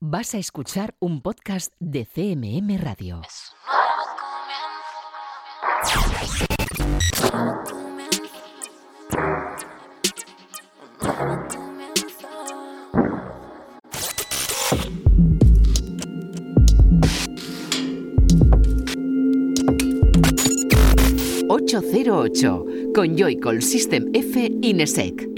Vas a escuchar un podcast de CMM Radio. ...808... con Joycall System F Inesec.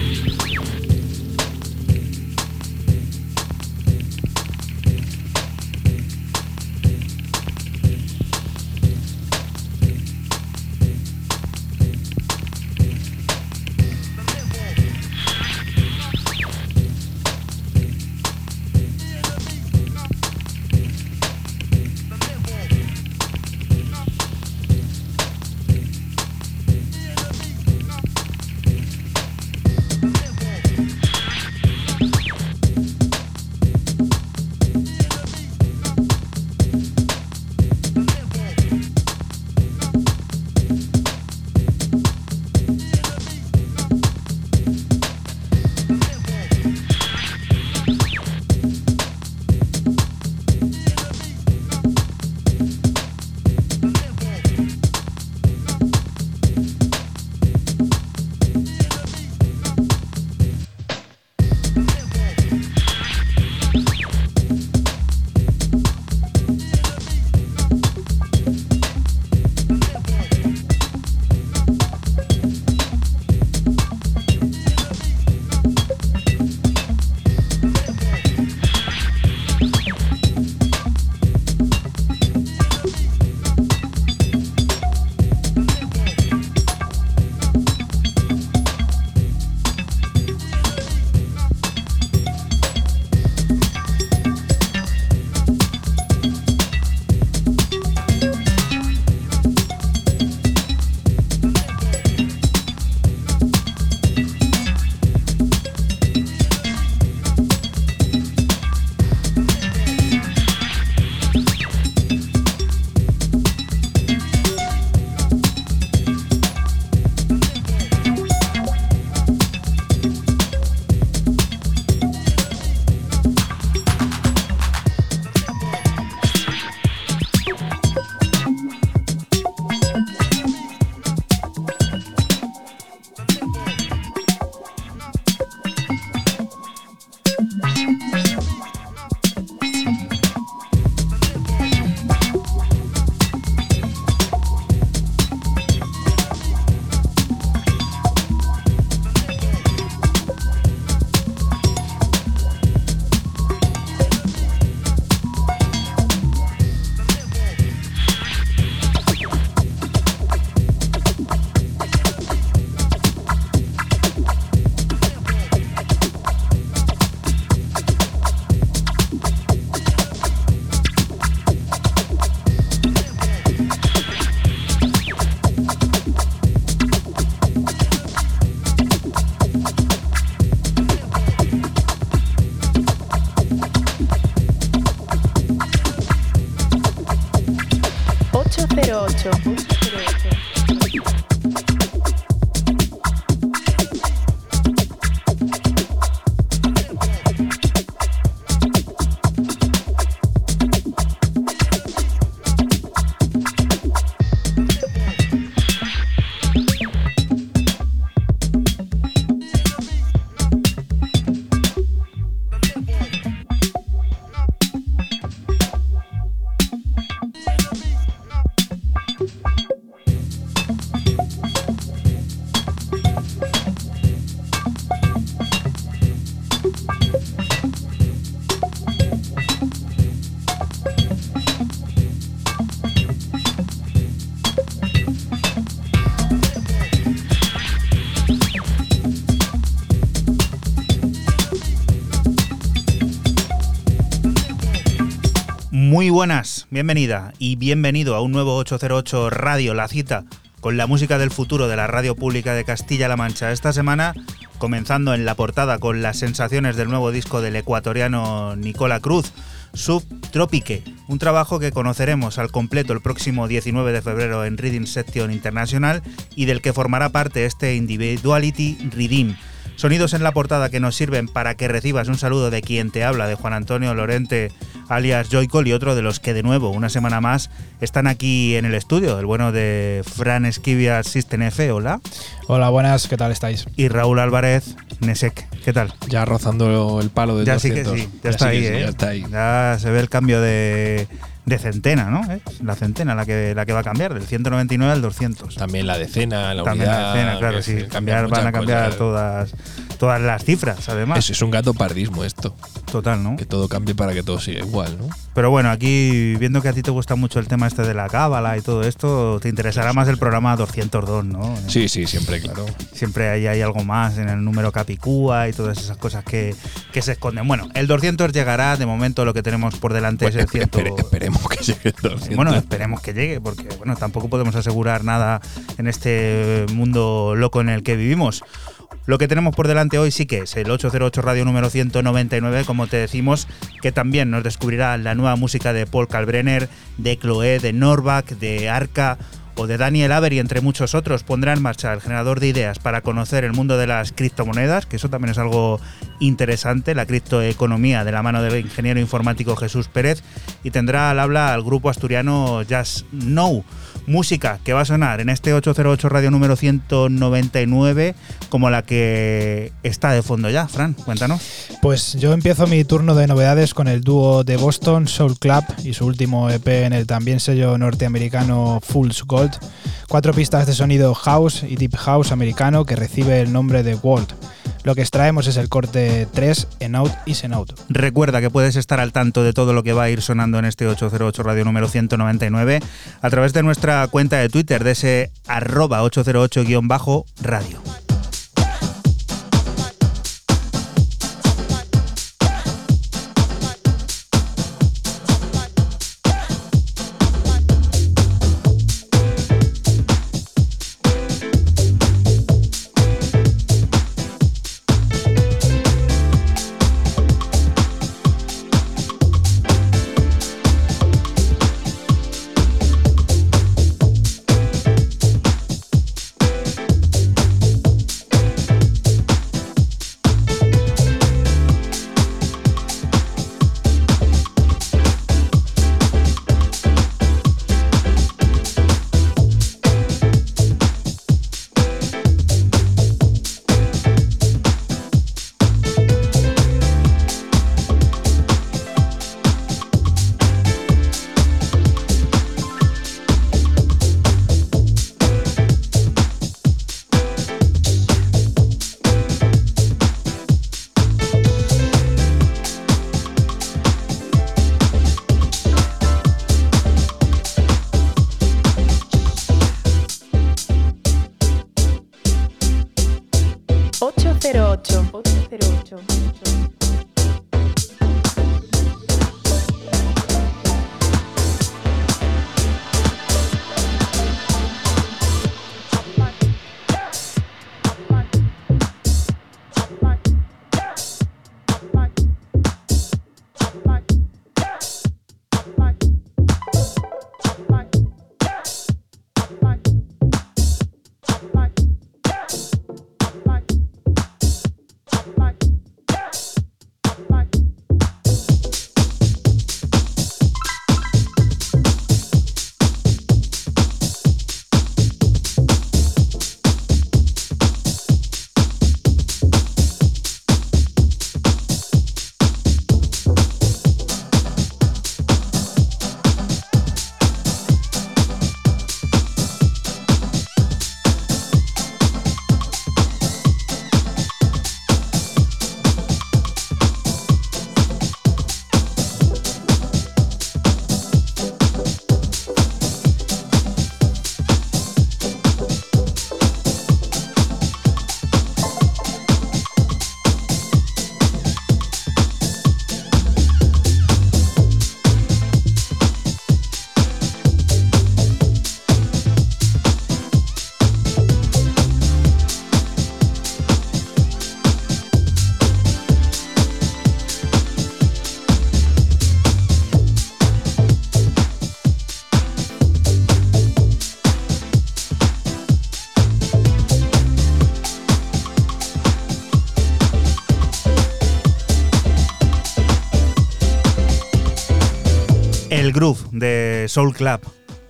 Buenas, bienvenida y bienvenido a un nuevo 808 Radio La Cita con la música del futuro de la radio pública de Castilla-La Mancha. Esta semana, comenzando en la portada con las sensaciones del nuevo disco del ecuatoriano Nicola Cruz, Subtropique, un trabajo que conoceremos al completo el próximo 19 de febrero en Reading Section International y del que formará parte este Individuality Redeem Sonidos en la portada que nos sirven para que recibas un saludo de quien te habla, de Juan Antonio Lorente, alias Joycol, y otro de los que de nuevo, una semana más, están aquí en el estudio. El bueno de Fran Esquivia System F, hola. Hola, buenas, ¿qué tal estáis? Y Raúl Álvarez, Nesek, ¿qué tal? Ya rozando el palo de ya 200. Sí que sí, ya, está, ahí, ¿eh? ya está ahí. Ya se ve el cambio de, de centena, ¿no? ¿Eh? La centena la que, la que va a cambiar, del 199 al 200. También la decena, la También unidad. la decena, claro, sí. Cambiar, van a cambiar cosas. todas, todas las cifras, además. Es, es un gato pardismo esto. Total, ¿no? Que todo cambie para que todo siga igual, ¿no? Pero bueno, aquí viendo que a ti te gusta mucho el tema este de la cábala y todo esto, te interesará más el programa 202, ¿no? Sí, sí, siempre, claro. Siempre hay, hay algo más en el número Capicúa y todas esas cosas que, que se esconden. Bueno, el 200 llegará, de momento lo que tenemos por delante Bueno, es el 100. espere- esperemos que llegue el 200. Bueno, esperemos que llegue, porque bueno, tampoco podemos asegurar nada en este mundo loco en el que vivimos. Lo que tenemos por delante hoy sí que es el 808 Radio número 199, como te decimos, que también nos descubrirá la nueva música de Paul Kalbrenner, de Chloé, de Norback, de Arca de Daniel Avery, entre muchos otros, pondrá en marcha el generador de ideas para conocer el mundo de las criptomonedas, que eso también es algo interesante, la criptoeconomía de la mano del ingeniero informático Jesús Pérez, y tendrá al habla al grupo asturiano Jazz Know. Música que va a sonar en este 808 radio número 199, como la que está de fondo ya. Fran, cuéntanos. Pues yo empiezo mi turno de novedades con el dúo de Boston, Soul Club, y su último EP en el también sello norteamericano Fool's Gold. Cuatro pistas de sonido house y deep house americano que recibe el nombre de World. Lo que extraemos es el corte 3 en out y en out. Recuerda que puedes estar al tanto de todo lo que va a ir sonando en este 808 radio número 199 a través de nuestra cuenta de Twitter de ese arroba 808-radio. Soul Club.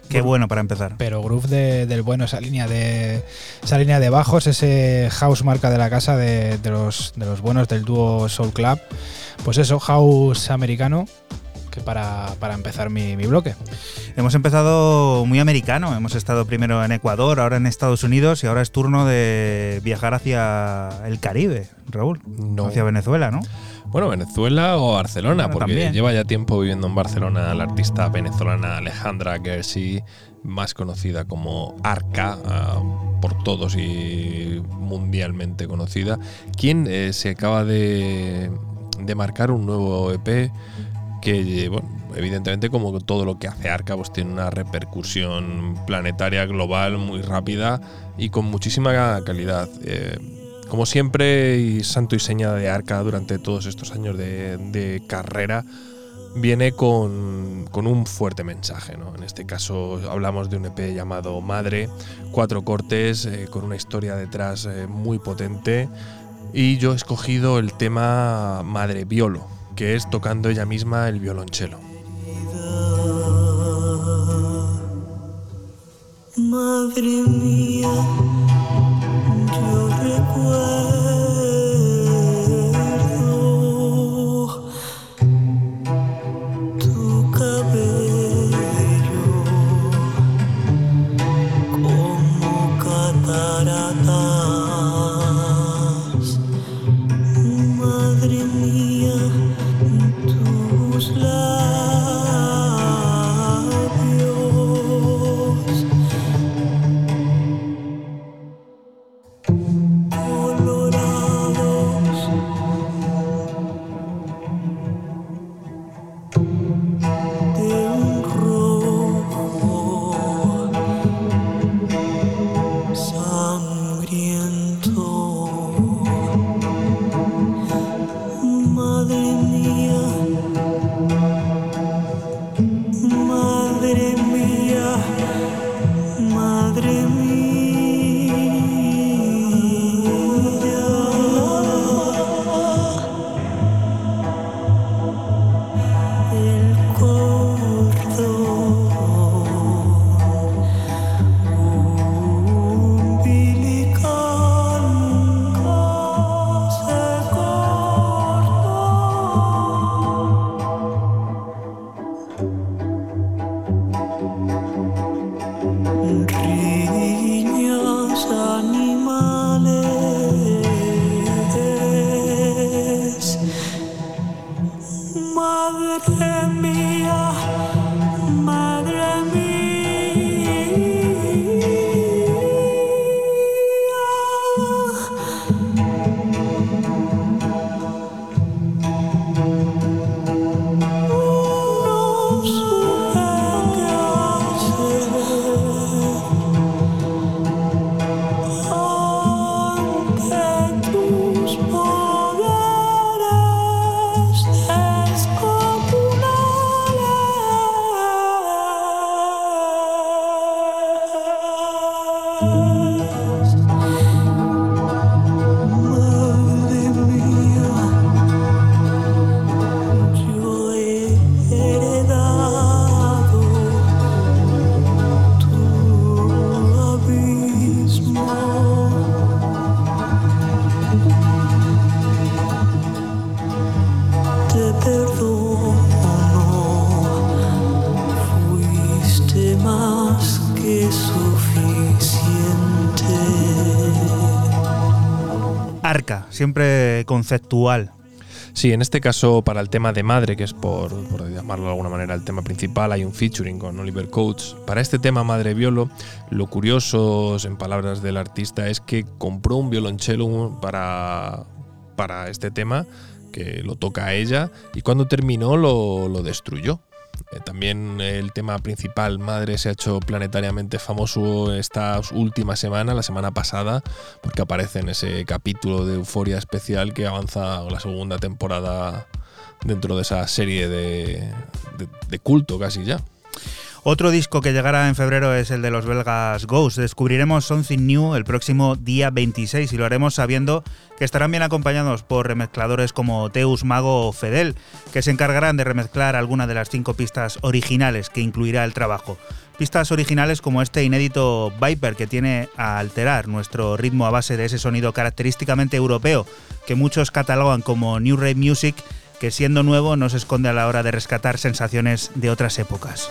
Qué bueno para empezar. Pero groove de- del bueno, esa línea de esa línea de bajos, ese house marca de la casa de, de los, de los buenos del dúo Soul Club. Pues eso, house americano, que para, para empezar mi, mi bloque. Hemos empezado muy americano. Hemos estado primero en Ecuador, ahora en Estados Unidos y ahora es turno de viajar hacia el Caribe, Raúl. No. Hacia Venezuela, ¿no? Bueno, Venezuela o Barcelona, Bueno, porque también. lleva ya tiempo viviendo en Barcelona la artista venezolana Alejandra Gersi, más conocida como Arca ah, por todos y mundialmente conocida, quien eh, se acaba de, de marcar un nuevo EP que, bueno, evidentemente como todo lo que hace Arca, pues tiene una repercusión planetaria, global, muy rápida y con muchísima calidad. Eh, como siempre, y santo y seña de Arca durante todos estos años de, carrera, viene con, con un fuerte mensaje. ¿no? En este caso hablamos de un EP llamado Madre, cuatro cortes eh, con una historia detrás eh, muy potente. Y yo he escogido el tema Madre Violo, que es tocando ella misma el violonchelo. Madre mía, yo siempre conceptual. Sí, en este caso para el tema de Madre, que es por, por llamarlo de alguna manera el tema principal, hay un featuring con Oliver Coates. Para este tema Madre Violo, lo curioso, en palabras del artista, es que compró un violonchelo para, para este tema, que lo toca a ella, y cuando terminó lo, lo destruyó. Eh, también el tema principal, Madre, se ha hecho planetariamente famoso esta última semana, la semana pasada, porque aparece en ese capítulo de Euforia especial que avanza la segunda temporada dentro de esa serie de, de- de culto casi ya. Otro disco que llegará en febrero es el de los belgas Ghost. Descubriremos Something New el próximo día 26 y lo haremos sabiendo que estarán bien acompañados por remezcladores como Teus Mago o Fedel, que se encargarán de remezclar alguna de las cinco pistas originales que incluirá el trabajo. Pistas originales como este inédito Viper que tiene a alterar nuestro ritmo a base de ese sonido característicamente europeo que muchos catalogan como New Rave Music, que siendo nuevo no se esconde a la hora de rescatar sensaciones de otras épocas.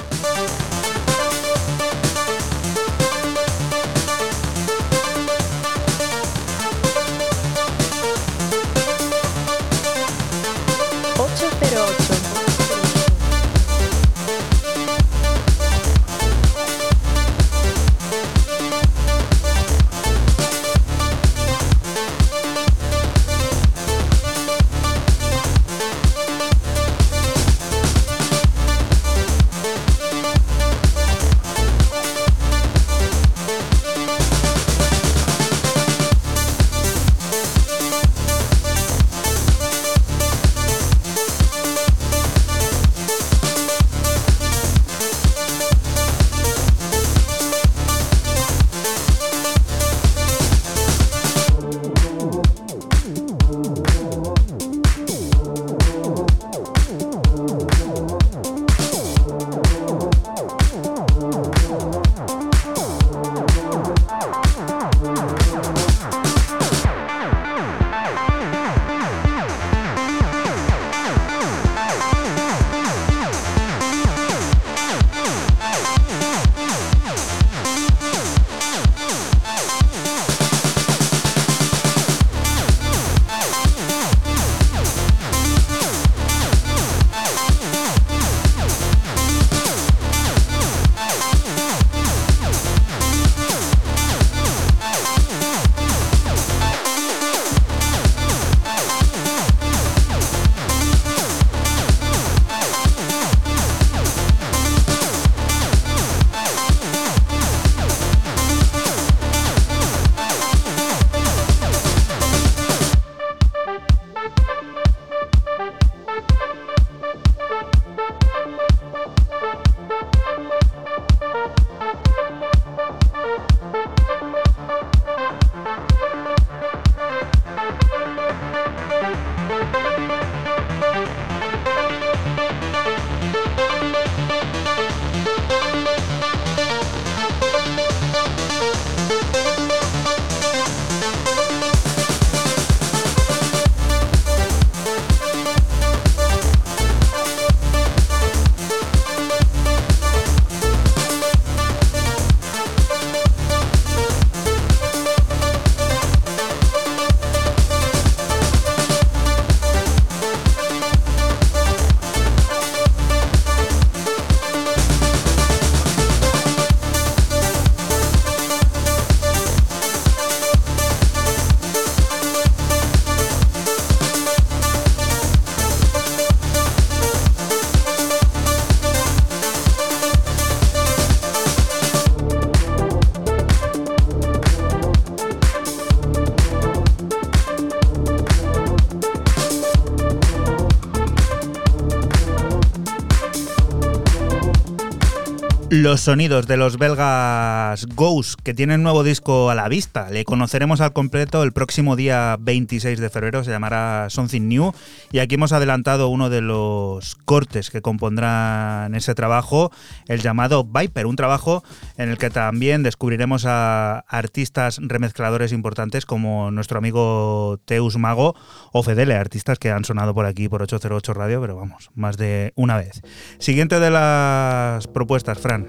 Los sonidos de los belgas Ghost, que tienen nuevo disco a la vista. Le conoceremos al completo el próximo día 26 de febrero, se llamará Something New. Y aquí hemos adelantado uno de los cortes que compondrán ese trabajo, el llamado Viper, un trabajo en el que también descubriremos a artistas remezcladores importantes como nuestro amigo Teus Mago o Fedele, artistas que han sonado por aquí por 808 Radio, pero vamos, más de una vez. Siguiente de las propuestas, Fran.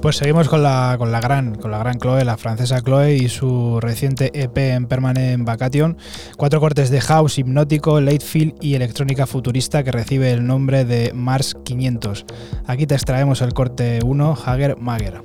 Pues seguimos con la, con la gran, con la gran Chloe, la francesa Chloe y su reciente EP en Permanent Vacation. Cuatro cortes de house hipnótico, late feel y electrónica futurista que recibe el nombre de Mars 500. Aquí te extraemos el corte 1, Hager Mager.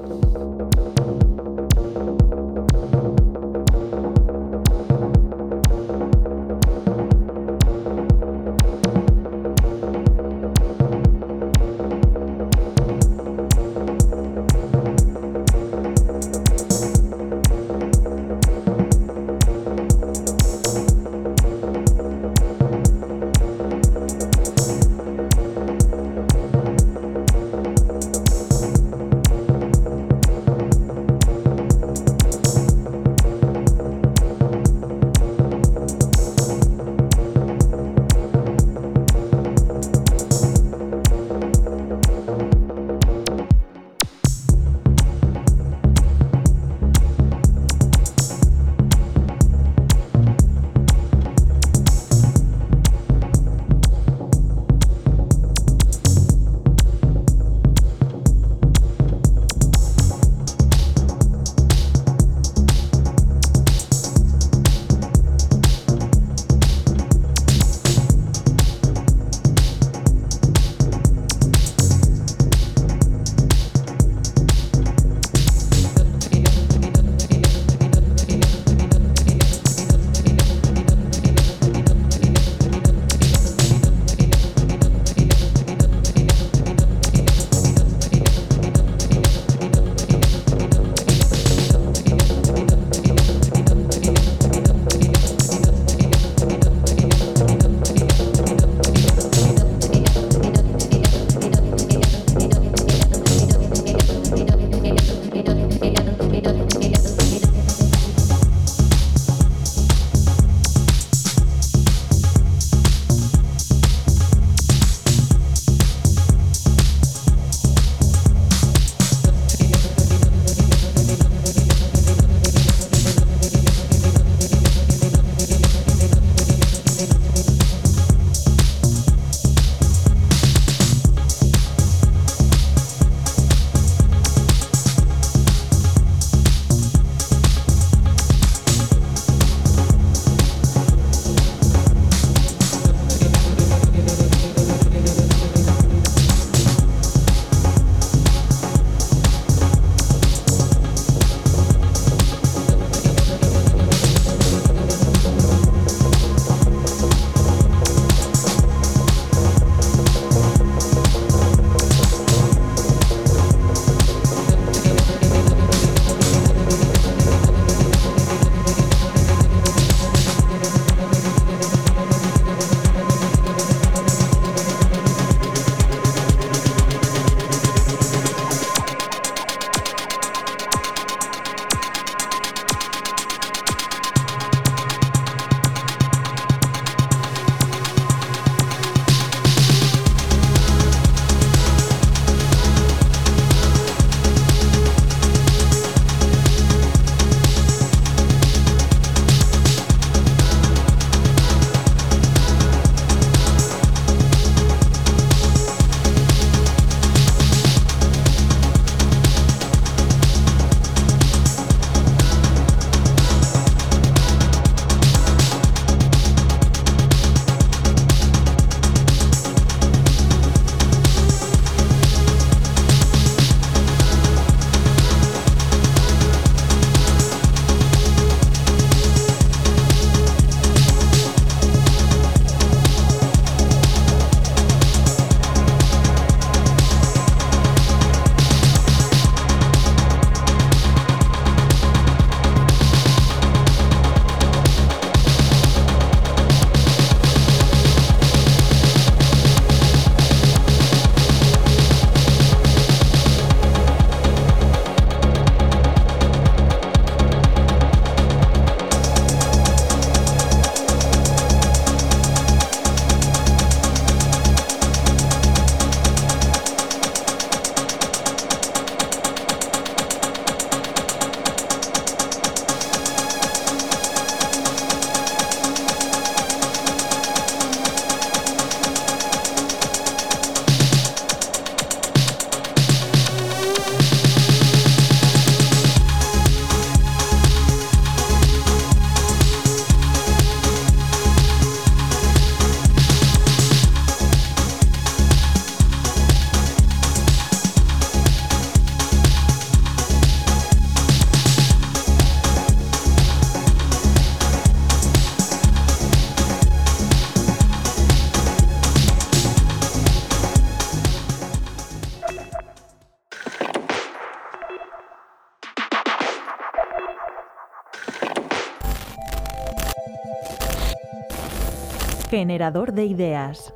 Generador de ideas.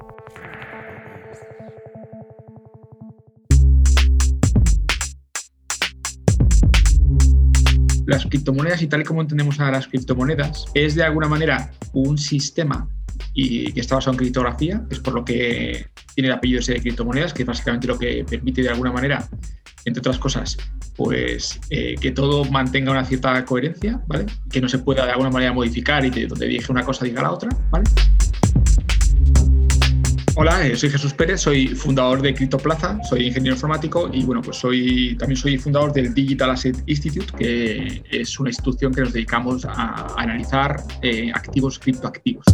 Las criptomonedas y tal y como entendemos a las criptomonedas es de alguna manera un sistema y que está basado en criptografía, es por lo que tiene el apellido ese de criptomonedas, que es básicamente lo que permite de alguna manera, entre otras cosas, pues eh, que todo mantenga una cierta coherencia, ¿vale? Que no se pueda de alguna manera modificar y que donde dije una cosa diga la otra, ¿vale? Hola, eh, soy Jesús Pérez, soy fundador de CryptoPlaza, soy ingeniero informático y bueno, pues soy también soy fundador del Digital Asset Institute, que es una institución que nos dedicamos a analizar eh, activos criptoactivos.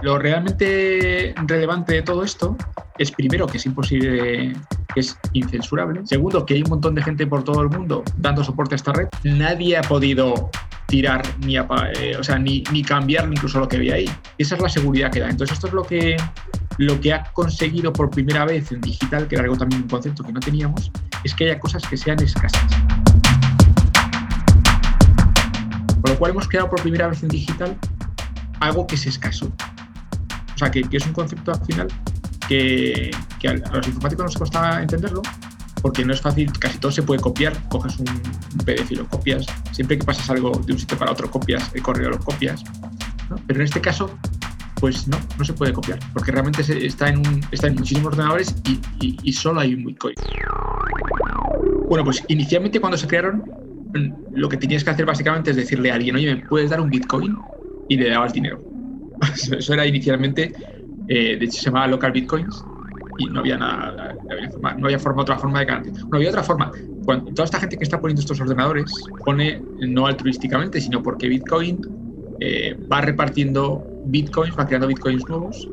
Lo realmente relevante de todo esto es primero que es imposible, que es incensurable. Segundo, que hay un montón de gente por todo el mundo dando soporte a esta red. Nadie ha podido tirar ni, eh, o sea, ni, ni cambiar incluso lo que había ahí. Esa es la seguridad que da. Entonces esto es lo que, lo que ha conseguido por primera vez en digital, que era algo también un concepto que no teníamos, es que haya cosas que sean escasas. Con lo cual hemos creado por primera vez en digital algo que es escaso. O sea, que, es un concepto al final que, a los informáticos nos cuesta entenderlo, porque no es fácil, casi todo se puede copiar, coges un, PDF y lo copias, siempre que pasas algo de un sitio para otro copias, el correo lo copias, ¿no? pero en este caso, pues no, no se puede copiar, porque realmente está, en un- está en muchísimos ordenadores y, y- y solo hay un Bitcoin. Bueno, pues inicialmente cuando se crearon, lo que tenías que hacer básicamente es decirle a alguien, oye, ¿me puedes dar un Bitcoin? Y le dabas dinero. Eso era inicialmente, eh, de hecho se llamaba Local Bitcoins y no había nada, había forma, otra forma de garantizar. No había otra forma. Toda esta gente que está poniendo estos ordenadores pone no altruísticamente, sino porque Bitcoin eh, va repartiendo Bitcoins, va creando Bitcoins nuevos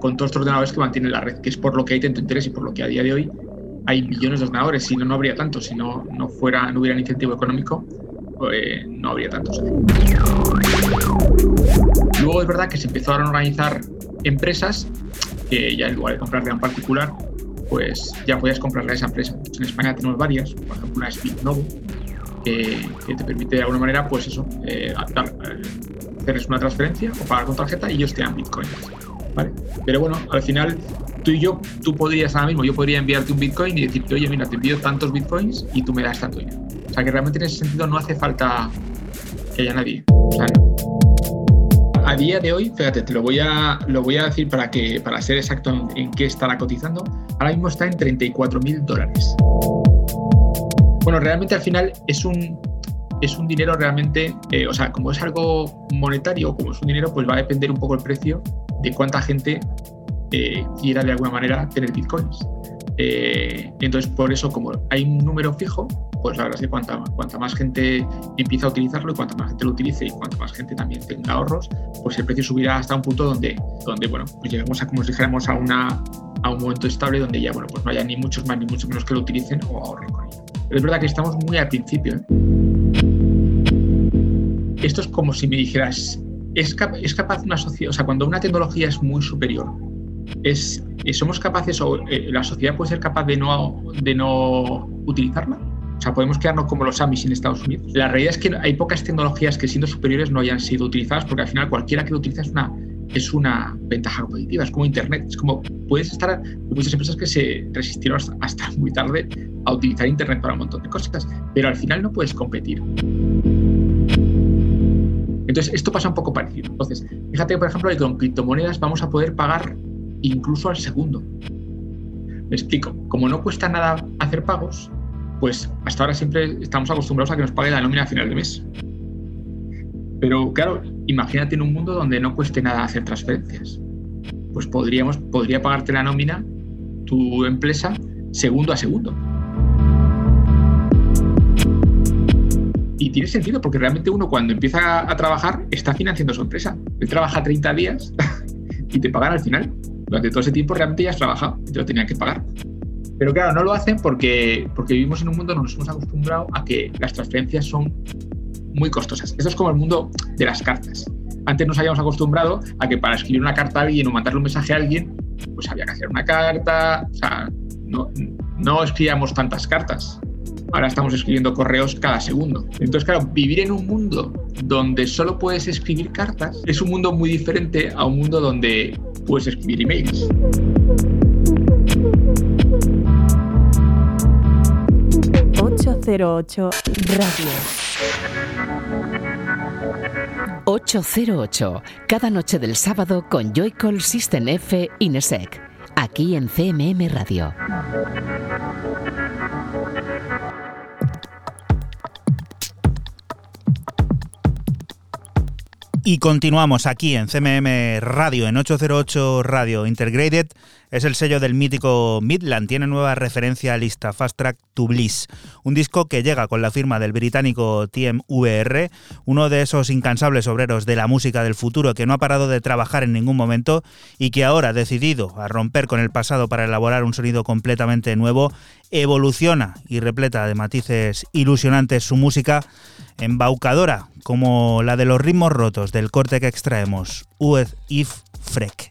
con todos estos ordenadores que mantienen la red, que es por lo que hay tanto interés y por lo que a día de hoy hay millones de ordenadores. Si no, no habría tantos. Si no, no, fuera, no hubiera incentivo económico, pues, no habría tantos. Luego es verdad que se empezaron a organizar empresas que ya en lugar de comprarle a un particular, pues ya podías comprarle a esa empresa. En España tenemos varias, por ejemplo una es Bitnovo, que, te permite de alguna manera, pues eso, eh, eh, hacerles una transferencia o pagar con tarjeta y ellos te dan bitcoins. ¿vale? Pero bueno, al final tú y yo, tú podrías ahora mismo, yo podría enviarte un bitcoin y decirte, oye, mira, te envío tantos bitcoins y tú me das tanto dinero. O sea que realmente en ese sentido no hace falta que haya nadie. A día de hoy, fíjate, te lo voy a, lo voy a decir para, que, para ser exacto en, qué estará cotizando. Ahora mismo está en 34 mil dólares. Bueno, realmente al final es un, es un dinero realmente, eh, o sea, como es algo monetario, como es un dinero, pues va a depender un poco el precio de cuánta gente eh, quiera de alguna manera tener bitcoins. Eh, entonces, por eso, como hay un número fijo, pues la verdad es que cuanta, más gente empieza a utilizarlo y cuanta más gente lo utilice y cuanta más gente también tenga ahorros, pues el precio subirá hasta un punto donde, donde bueno, pues llegamos a, como si dijéramos, a, una, a un momento estable donde ya, bueno, pues no haya ni muchos más ni mucho menos que lo utilicen o ahorren con ello. Pero es verdad que estamos muy al principio. ¿eh? Esto es como si me dijeras, ¿es, cap es capaz una sociedad, o sea, cuando una tecnología es muy superior, es, eh, ¿somos capaces o eh, la sociedad puede ser capaz de no, de no utilizarla? O sea, podemos quedarnos como los Amis en Estados Unidos. La realidad es que hay pocas tecnologías que siendo superiores no hayan sido utilizadas porque al final cualquiera que lo utiliza es una, es una ventaja competitiva, es como Internet, es como puedes estar, hay muchas empresas que se resistieron hasta, hasta muy tarde a utilizar Internet para un montón de cosas, pero al final no puedes competir. Entonces, esto pasa un poco parecido. Entonces, fíjate, por ejemplo, que con criptomonedas vamos a poder pagar incluso al segundo. Me explico. Como no cuesta nada hacer pagos, pues hasta ahora siempre estamos acostumbrados a que nos pague la nómina a final de mes. Pero claro, imagínate en un mundo donde no cueste nada hacer transferencias. Pues podríamos, podría pagarte la nómina tu empresa segundo a segundo. Y tiene sentido, porque realmente uno cuando empieza a trabajar está financiando su empresa. Él trabaja 30 días y te pagan al final. Durante todo ese tiempo realmente ya has trabajado y te lo tenían que pagar. Pero claro, no lo hacen porque, porque vivimos en un mundo donde nos hemos acostumbrado a que las transferencias son muy costosas. Esto es como el mundo de las cartas. Antes nos habíamos acostumbrado a que para escribir una carta a alguien o mandarle un mensaje a alguien, pues había que hacer una carta. O sea, no, no escribíamos tantas cartas. Ahora estamos escribiendo correos cada segundo. Entonces, claro, vivir en un mundo donde solo puedes escribir cartas es un mundo muy diferente a un mundo donde puedes escribir emails. ...808 Radio. 808, cada noche del sábado con Joycall System F Inesec, aquí en CMM Radio. Y continuamos aquí en CMM Radio, en 808 Radio Integrated. Es el sello del mítico Midland. Tiene nueva referencia a lista Fast Track to Bliss. Un disco que llega con la firma del británico TMVR, uno de esos incansables obreros de la música del futuro que no ha parado de trabajar en ningún momento y que ahora, decidido a romper con el pasado para elaborar un sonido completamente nuevo, evoluciona y repleta de matices ilusionantes su música embaucadora como la de los ritmos rotos del corte que extraemos, Ued If Freck.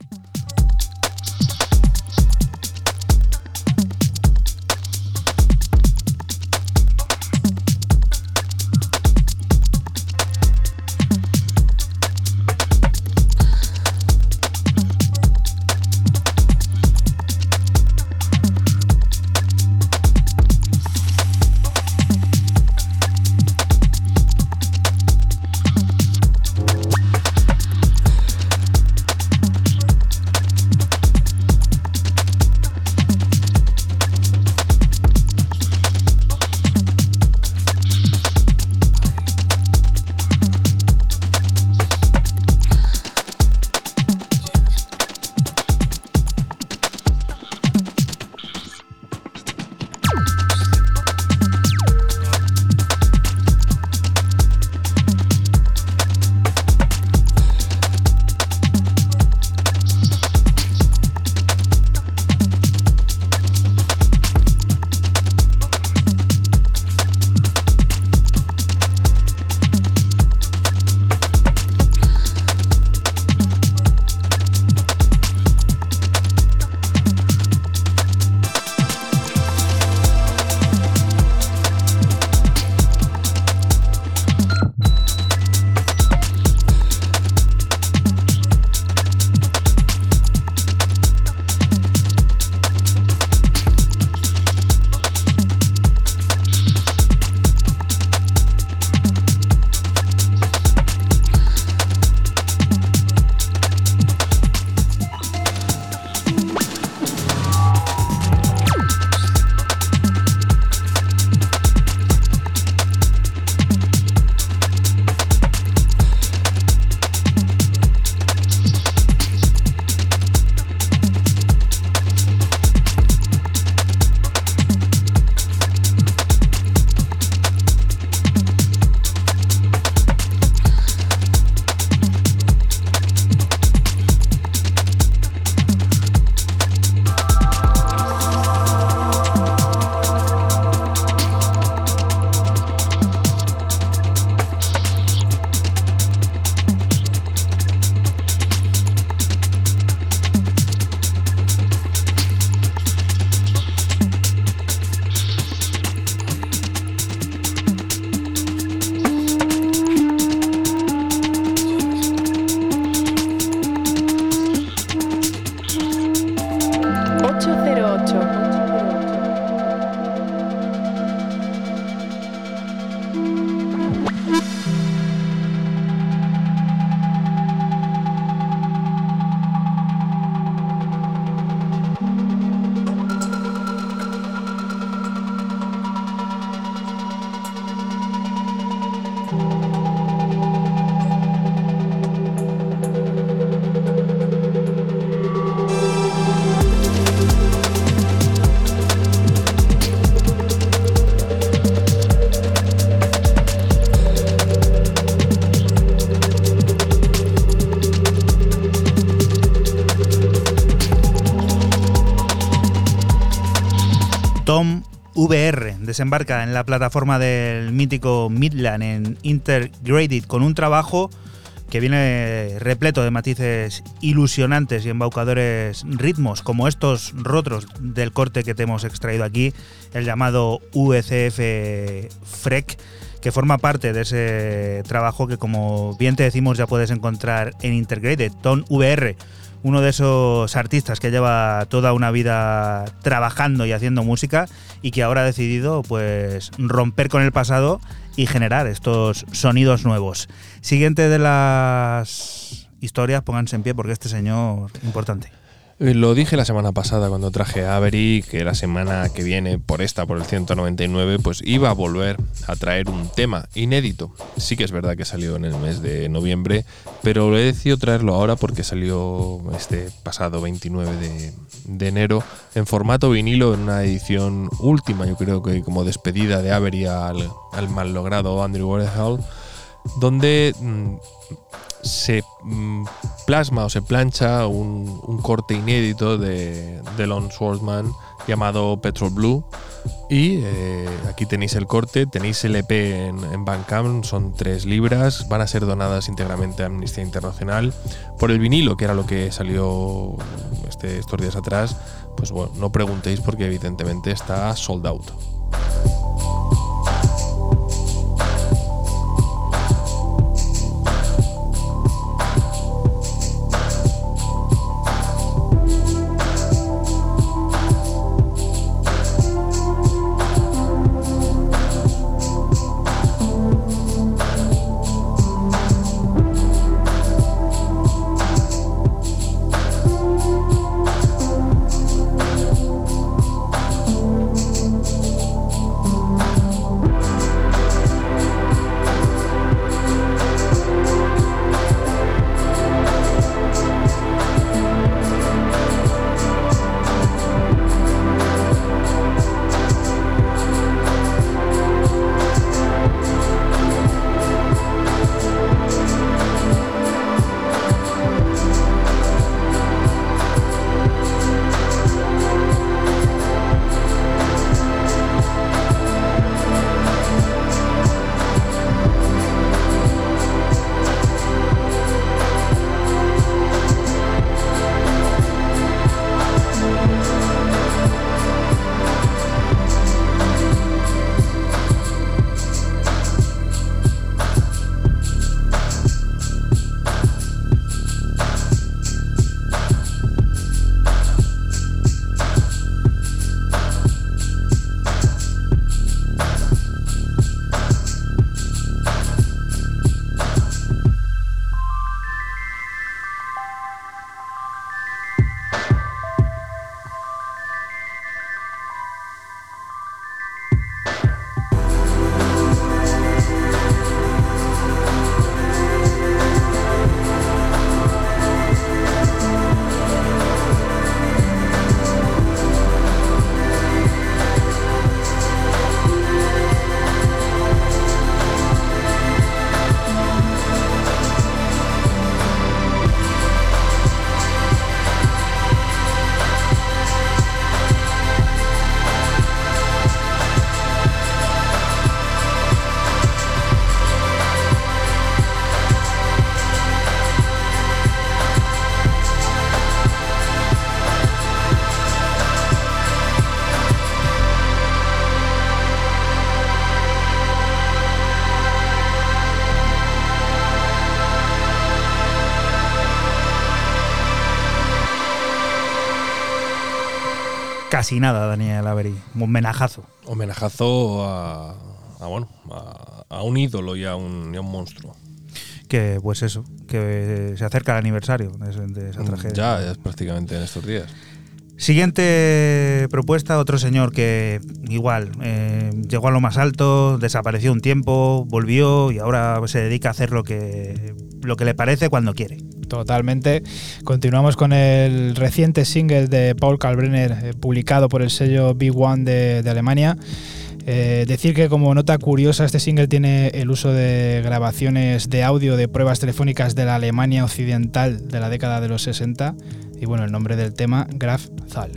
Desembarca en la plataforma del mítico Midland en Intergraded con un trabajo que viene repleto de matices ilusionantes y embaucadores ritmos, como estos rotros del corte que te hemos extraído aquí, el llamado UECF FREC, que forma parte de ese trabajo que, como bien te decimos, ya puedes encontrar en Intergraded, Ton VR, uno de esos artistas que lleva toda una vida trabajando y haciendo música y que ahora ha decidido pues romper con el pasado y generar estos sonidos nuevos. Siguiente de las historias, pónganse en pie porque este señor importante. Eh, Lo dije la semana pasada cuando traje a Avery que la semana que viene, por esta, por el 199, pues iba a volver a traer un tema inédito. Sí que es verdad que salió en el mes de noviembre, pero he decidido traerlo ahora porque salió este pasado 29 de, de enero en formato vinilo en una edición última, yo creo que como despedida de Avery al, al mal logrado Andrew Warhol, donde mm, se mm, plasma o se plancha un, corte inédito de, de Lon Swordsman llamado Petrol Blue. Y eh, aquí tenéis el corte, tenéis el EP en, en son 3 libras, van a ser donadas íntegramente a Amnistía Internacional. Por el vinilo, que era lo que salió este, estos días atrás, pues bueno, no preguntéis porque evidentemente está sold out. Casi nada, Daniel Avery. Un homenajazo. Homenajazo a, a, bueno, a, a un ídolo y a un, y a un monstruo. Que, pues eso, que se acerca el aniversario de, esa tragedia. Mm, Ya, ya es prácticamente en estos días. Siguiente propuesta, otro señor que igual eh, llegó a lo más alto, desapareció un tiempo, volvió y ahora se dedica a hacer lo que, lo que le parece cuando quiere. Totalmente. Continuamos con el reciente single de Paul Kalbrenner, eh, publicado por el sello Big One de, Alemania. Eh, decir que como nota curiosa este single tiene el uso de grabaciones de audio de pruebas telefónicas de la Alemania occidental de la década de los 60 y bueno, el nombre del tema Graf Zahl.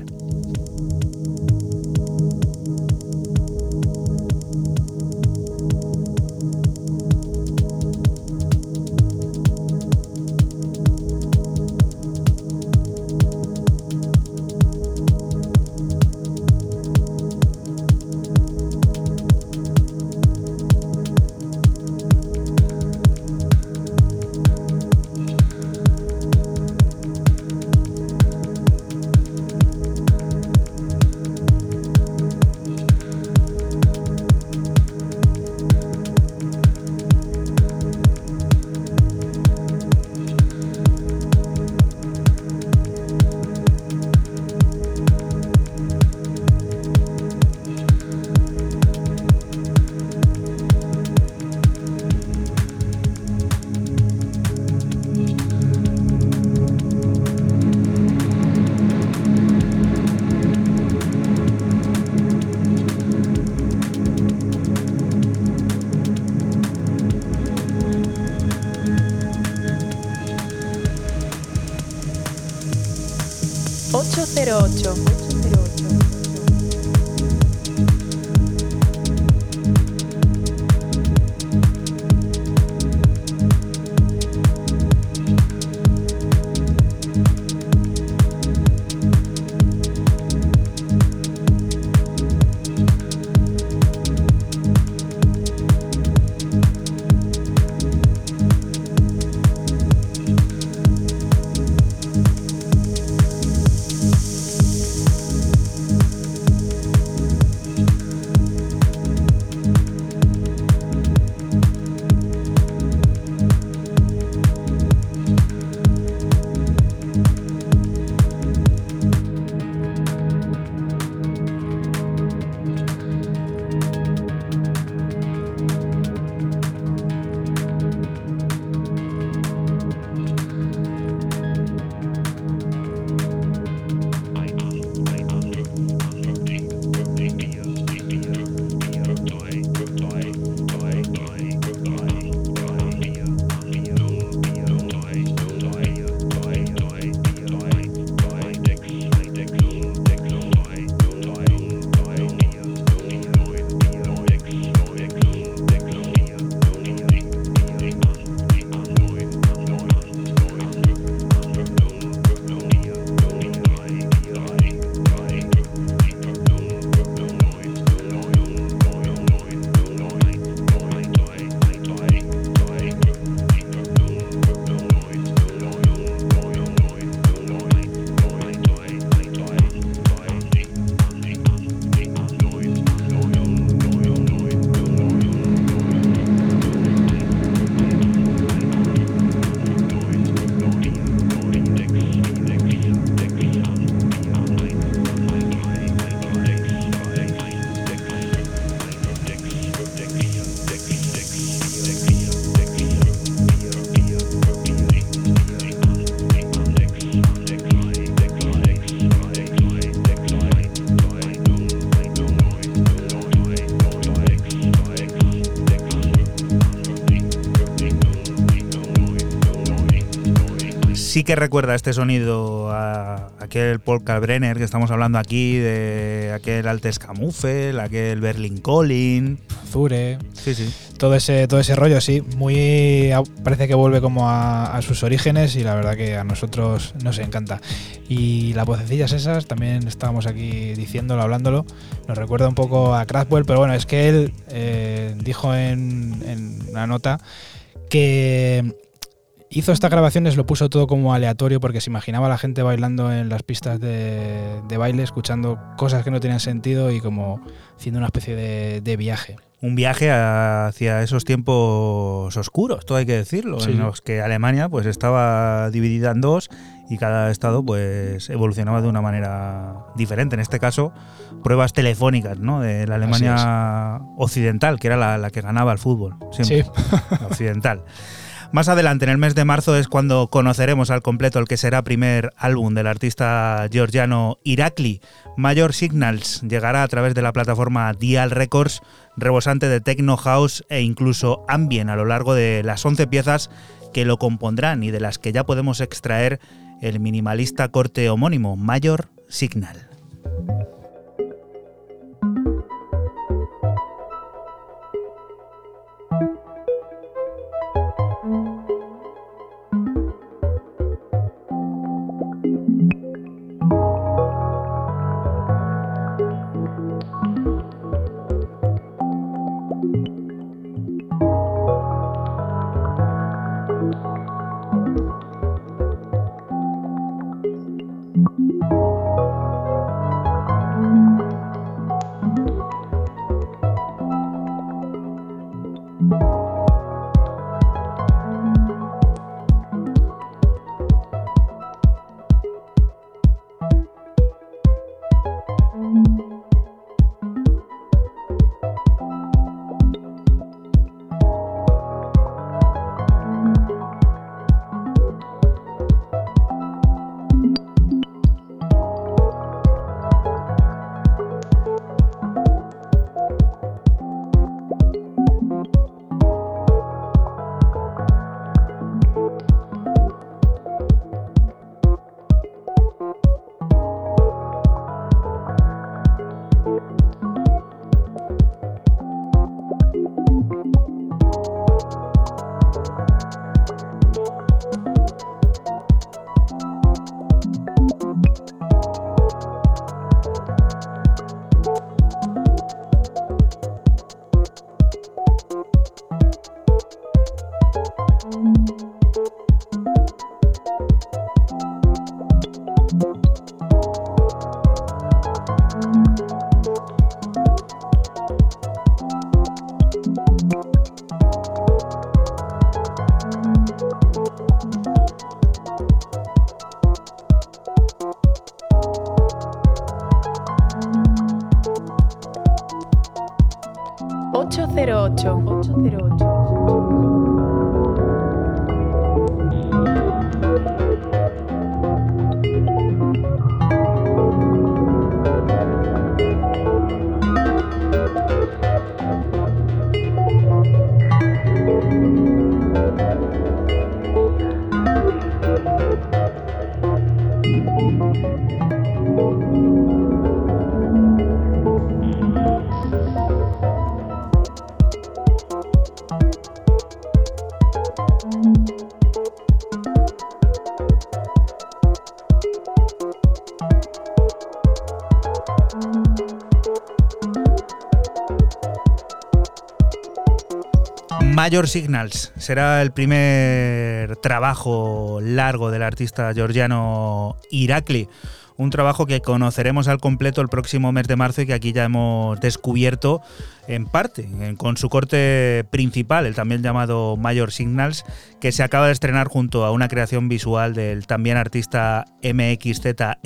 Sí que recuerda este sonido a aquel Paul Kalbrenner que estamos hablando aquí, de aquel Altes Camufel, aquel Berlin Collin. Zure. Sí, sí. Todo ese, todo ese rollo, sí. Muy. Parece que vuelve como a, a sus orígenes y la verdad que a nosotros nos encanta. Y las vocecillas esas, también estábamos aquí diciéndolo, hablándolo. Nos recuerda un poco a Kraftwerk, pero bueno, es que él eh, dijo en, en una nota que hizo estas grabaciones, lo puso todo como aleatorio porque se imaginaba a la gente bailando en las pistas de, de baile, escuchando cosas que no tenían sentido y como haciendo una especie de, de viaje. Un viaje hacia esos tiempos oscuros, todo hay que decirlo, Sí. en los que Alemania pues estaba dividida en dos y cada estado pues evolucionaba de una manera diferente. En este caso, pruebas telefónicas, ¿no? De la Alemania occidental, que era la, la que ganaba el fútbol. Siempre. Sí. la occidental. Más adelante, en el mes de marzo, es cuando conoceremos al completo el que será primer álbum del artista georgiano Irakli. Major Signals llegará a través de la plataforma Dial Records, rebosante de techno house e incluso ambient a lo largo de las 11 piezas que lo compondrán y de las que ya podemos extraer el minimalista corte homónimo Major Signal. Major Signals será el primer trabajo largo del artista georgiano Irakli. Un trabajo que conoceremos al completo el próximo mes de marzo y que aquí ya hemos descubierto en parte con su corte principal, el también llamado Major Signals, que se acaba de estrenar junto a una creación visual del también artista MXZEHN.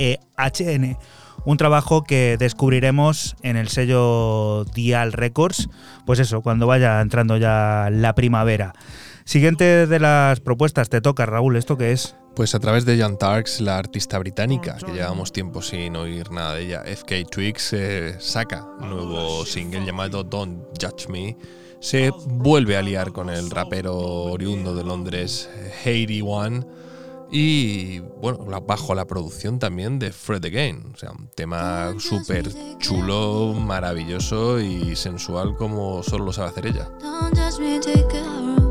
Un trabajo que descubriremos en el sello Dial Records, pues eso, cuando vaya entrando ya la primavera. Siguiente de las propuestas, te toca Raúl, ¿esto qué es? Pues a través de Jan Tarks, la artista británica, que llevamos tiempo sin oír nada de ella, FK Twigs eh, saca un nuevo single llamado Don't Judge Me. Se vuelve a liar con el rapero oriundo de Londres, Haiti One, y bueno, bajo la producción también de Fred Again. O sea, un tema súper chulo, maravilloso y sensual como solo lo sabe hacer ella. Don't me, take care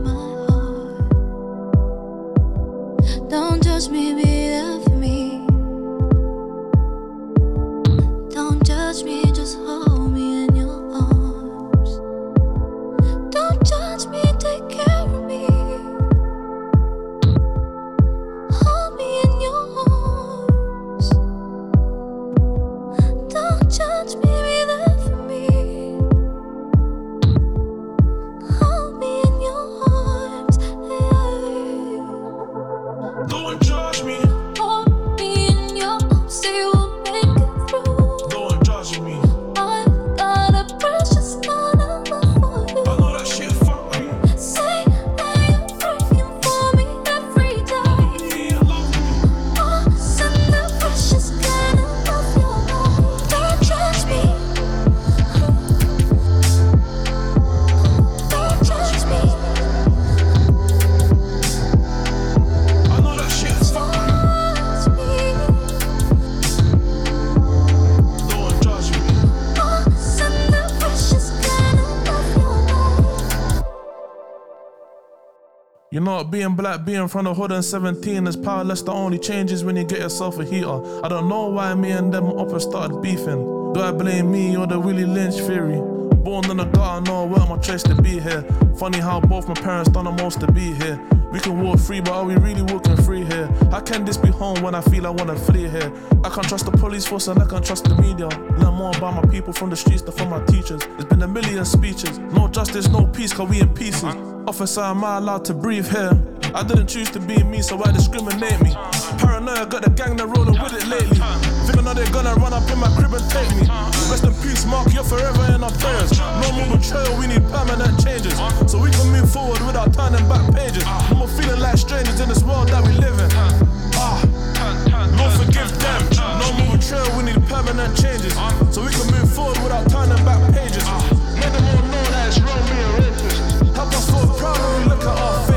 know, being black, being from the hood and 17 is powerless. The only changes when you get yourself a heater. I don't know why me and them up and started beefing. Do I blame me or the Willie Lynch theory? Born in the gutter, no where my choice to be here. Funny how both my parents done the most to be here. We can walk free, but are we really walking free here? How can this be home when I feel I wanna flee here? I can't trust the police force and I can't trust the media. Learn more about my people from the streets than from my teachers. There's been a million speeches. No justice, no peace, cause we in pieces. Officer, am I allowed to breathe here? I didn't choose to be me, so why discriminate me? Paranoia got the gang that rolling with it lately. Thinking that they're gonna run up in my crib and take me. Rest in peace, Mark, you're forever in our prayers. No more betrayal, we need permanent changes. So we can move forward without turning back pages. No more feeling like strangers in this world that we live in. Ah, Lord forgive them. No more betrayal, we need permanent changes. So we can move forward without turning back pages. Let them all know that it's wrong being racist. Help us feel proud when we look at our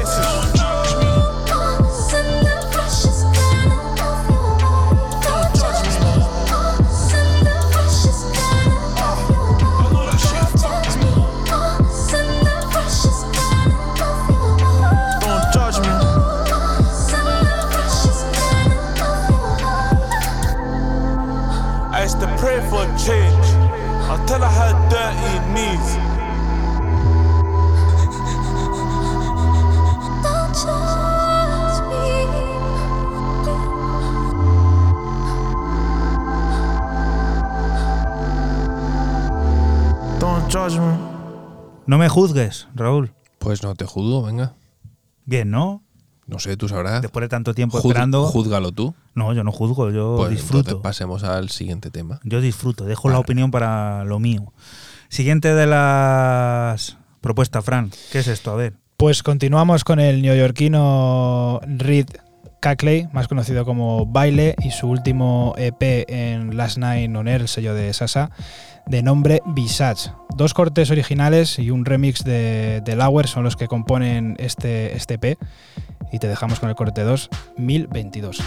No me juzgues, Raúl. Pues no te juzgo, venga. Bien, ¿no? No sé, tú sabrás. Después de tanto tiempo Juz- esperando. Júzgalo tú. No, yo no juzgo, yo Pues disfruto. entonces pasemos al siguiente tema. Yo disfruto, dejo la opinión para lo mío. Siguiente de las propuestas, Fran. ¿Qué es esto? A ver. Pues continuamos con el neoyorquino Reed Cackley, más conocido como Baile, y su último EP en Last Night On Air, el sello de Sasa, de nombre Visage. Dos cortes originales y un remix de, de Lauer son los que componen este, este EP. Y te dejamos con el corte 2, 1022.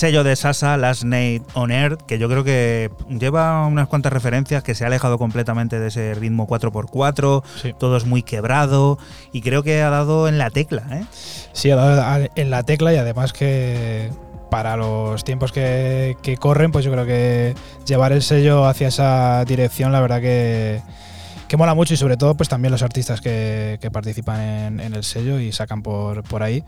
Sello de Sasa, Last Night on Earth, que yo creo que lleva unas cuantas referencias, que se ha alejado completamente de ese ritmo 4x4, Sí. todo es muy quebrado y creo que ha dado en la tecla. ¿eh? Sí, ha dado en la tecla y además que para los tiempos que, que corren, pues yo creo que llevar el sello hacia esa dirección, la verdad que, que mola mucho y sobre todo pues también los artistas que, que participan en, en el sello y sacan por, por ahí.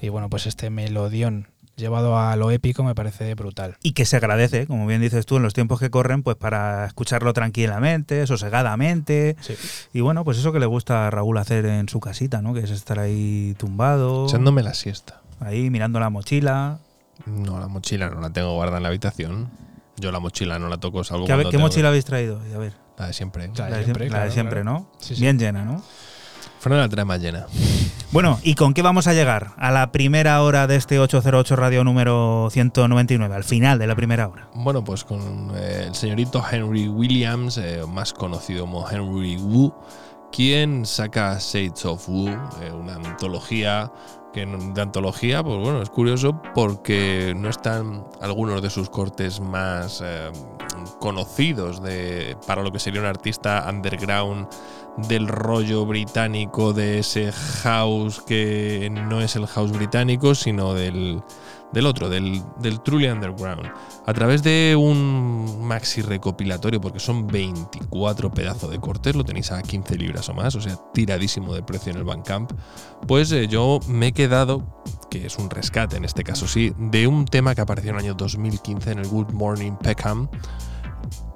Y bueno, pues este melodión llevado a lo épico me parece brutal. Y que se agradece, como bien dices tú, en los tiempos que corren, pues para escucharlo tranquilamente, sosegadamente. Sí. Y bueno, pues eso que le gusta a Raúl hacer en su casita, ¿no? Que es estar ahí tumbado, Echándome la siesta. ahí mirando la mochila. No, la mochila no la tengo guardada en la habitación. Yo la mochila no la toco, salvo ¿Qué, ¿qué mochila habéis traído? A ver, La de siempre. La de la de siempre, la de siempre, claro. ¿no? Sí, sí. Bien llena, ¿no? Fran la trae más llena. Bueno, ¿y con qué vamos a llegar a la primera hora de este 808 Radio número 199, al final de la primera hora? Bueno, pues con eh, el señorito Henry Williams, eh, más conocido como Henry Wu, quien saca Shades of Wu, eh, una antología que de antología, pues bueno, es curioso porque no están algunos de sus cortes más conocidos de, para lo que sería un artista underground del rollo británico, de ese house que no es el house británico, sino del, del otro, del, del Truly Underground. A través de un maxi recopilatorio, porque son 24 pedazos de cortes, lo tenéis a 15 libras o más, o sea, tiradísimo de precio en el Bandcamp, pues eh, yo me he quedado, que es un rescate en este caso sí, de un tema que apareció en el año 2015 en el Good Morning Peckham,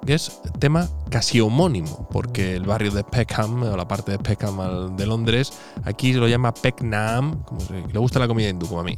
que es tema casi homónimo, porque el barrio de Peckham, o la parte de Peckham de Londres, aquí se lo llama Pecknam, como se- le gusta la comida hindú como a mí.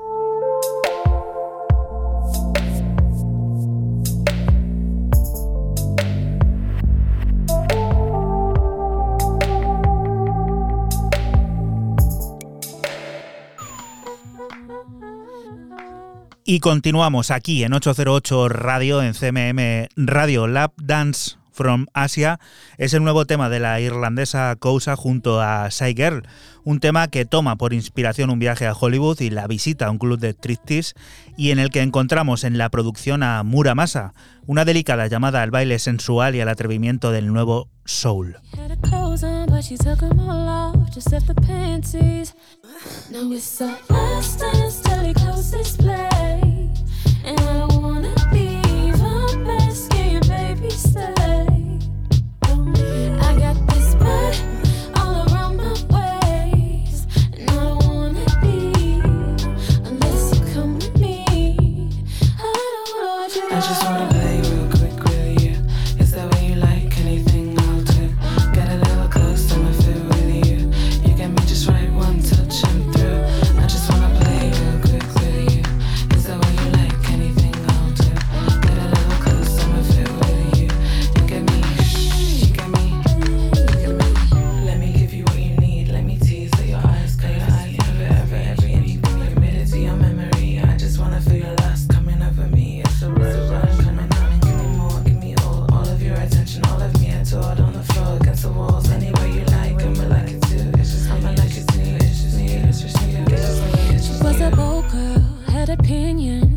Y continuamos aquí en 808 Radio, en CMM Radio Lab Dance from Asia. Es el nuevo tema de la irlandesa Kousa junto a Shy Girl, un tema que toma por inspiración un viaje a Hollywood y la visita a un club de striptease y en el que encontramos en la producción a Muramasa, una delicada llamada al baile sensual y al atrevimiento del nuevo soul. But she took 'em all off, just left the panties. Now it's our last dance till he close this play. And I wanna leave, I'm asking, baby, stay.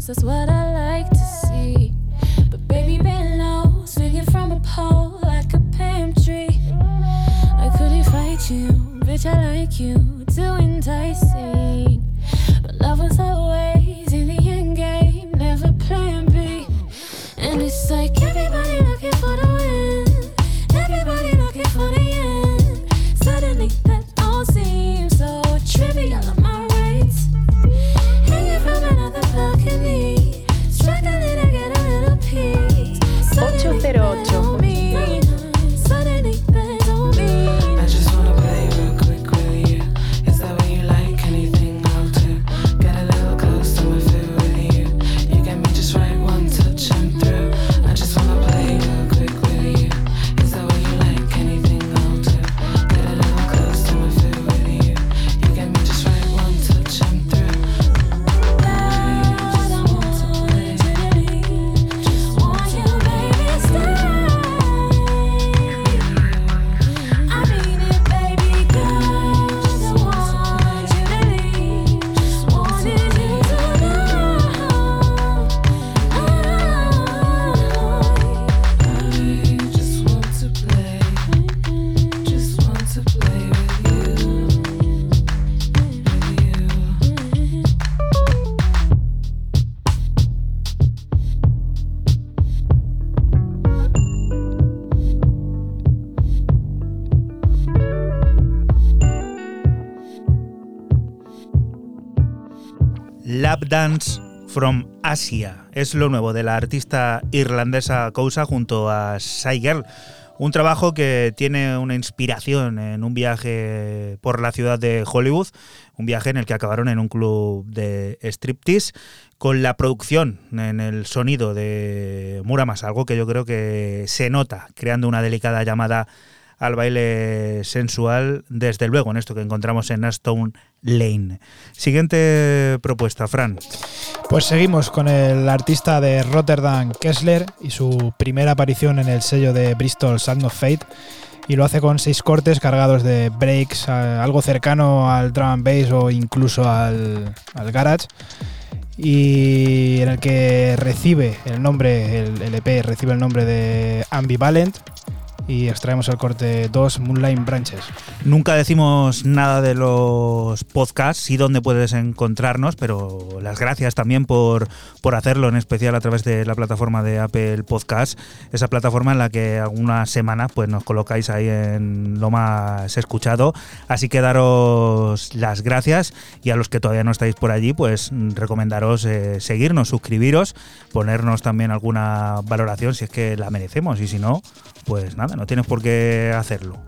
That's what I like to see. But baby, been low, swinging from a pole like a palm tree. I couldn't fight you, bitch, I like you, too enticing. But love was always Dance from Asia es lo nuevo de la artista irlandesa Kousa junto a Shy Girl. Un trabajo que tiene una inspiración en un viaje por la ciudad de Hollywood, un viaje en el que acabaron en un club de striptease, con la producción en el sonido de Muramas, algo que yo creo que se nota, creando una delicada llamada al baile sensual, desde luego, en esto que encontramos en Aston Lane. Siguiente propuesta, Fran. Pues seguimos con el artista de Rotterdam, Kessler, y su primera aparición en el sello de Bristol Sound of Fate. Y lo hace con seis cortes cargados de breaks, algo cercano al drum and bass o incluso al, al garage. Y en el que recibe el nombre, el, el EP recibe el nombre de Ambivalent. Y extraemos el corte 2 Moonlight Branches. Nunca decimos nada de los podcasts y dónde puedes encontrarnos, pero las gracias también por, por hacerlo, en especial a través de la plataforma de Apple Podcast, esa plataforma en la que algunas semanas pues, nos colocáis ahí en lo más escuchado. Así que daros las gracias y a los que todavía no estáis por allí, pues recomendaros eh, seguirnos, suscribiros, ponernos también alguna valoración si es que la merecemos y si no, pues nada, no tienes por qué hacerlo.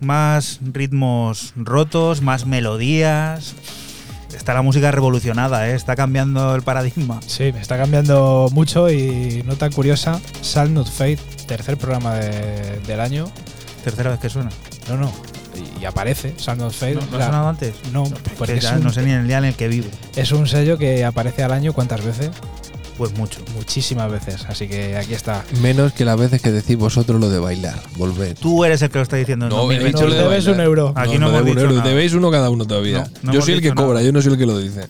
Más ritmos rotos, más melodías. Está la música revolucionada, ¿eh? está cambiando el paradigma. Sí, está cambiando mucho y no tan curiosa. Sal Not Fate, tercer programa de- del año. Tercera vez que suena. No, no. Y, aparece Sal Not Fate. ¿No, no La- sonado antes? No, Porque porque es ya un, no sé ni el día en el que vivo. es un sello que aparece al año ¿cuántas veces? Pues mucho. Muchísimas veces. Así que aquí está. Menos que las veces que decís vosotros lo de bailar. Volver. Tú eres el que lo está diciendo. en No, he 2020. dicho lo de Nos debes un euro. Aquí no, no hemos debo un dicho euro. nada. Debéis uno cada uno todavía. No, no yo hemos soy el que cobra, nada. yo no soy el que lo dice.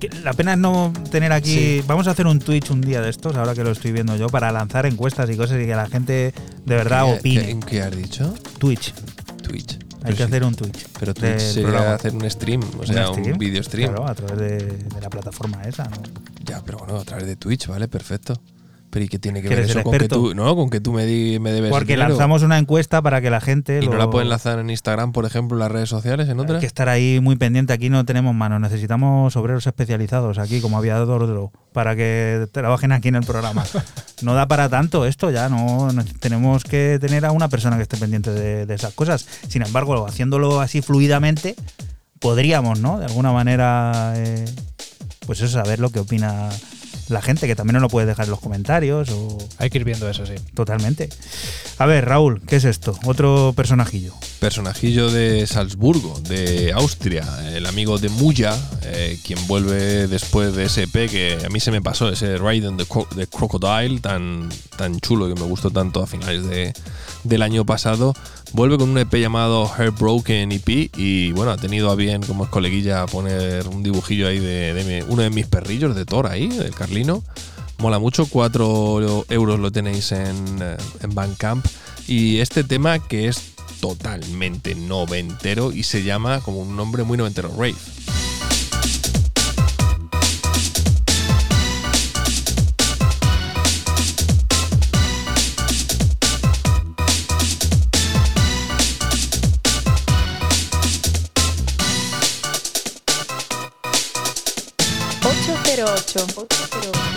Que La pena es no tener aquí. Vamos a hacer un Twitch un día de estos, ahora que lo estoy viendo yo, para lanzar encuestas y cosas y que la gente de verdad ¿Qué- opine. qué- ¿En qué has dicho? Twitch. Twitch. Hay que hacer un Twitch. Pero Twitch sería hacer un stream, o sea, un, video stream. Claro, a través de, de la plataforma esa, ¿no? Ya, pero bueno, a través de Twitch, vale, perfecto. Pero ¿y qué tiene que ¿Que ver eso con que tú, no, con que tú me, di- me debes Porque dinero? lanzamos una encuesta para que la gente. y no la pueden lanzar en Instagram, por ejemplo, en las redes sociales, en Hay otras. que estar ahí muy pendiente. Aquí no tenemos manos. Necesitamos obreros especializados aquí, como aviador Dro, para que trabajen aquí en el programa. No da para tanto esto ya. No no- tenemos que tener a una persona que esté pendiente de, de esas cosas. Sin embargo, haciéndolo así fluidamente, podríamos, ¿no? De alguna manera, eh, pues eso, saber lo que opina la gente, que también nos lo puede dejar en los comentarios o Hay que ir viendo eso, sí. totalmente. A ver, Raúl, ¿qué es esto? Otro personajillo. Personajillo de Salzburgo, de Austria, el amigo de Muya, eh, quien vuelve después de ese EP que a mí se me pasó, ese Ride on the, Cro- the Crocodile, tan, tan chulo que me gustó tanto a finales de, del año pasado. Vuelve con un EP llamado Heartbroken EP y bueno, ha tenido a bien, como es coleguilla, poner un dibujillo ahí de, uno de mis perrillos de Thor ahí, el Carlino. Mola mucho, 4 euros lo tenéis en, eh, en Bandcamp. Y este tema que es totalmente noventero y se llama como un nombre muy noventero, Rave. 8. 8 pero...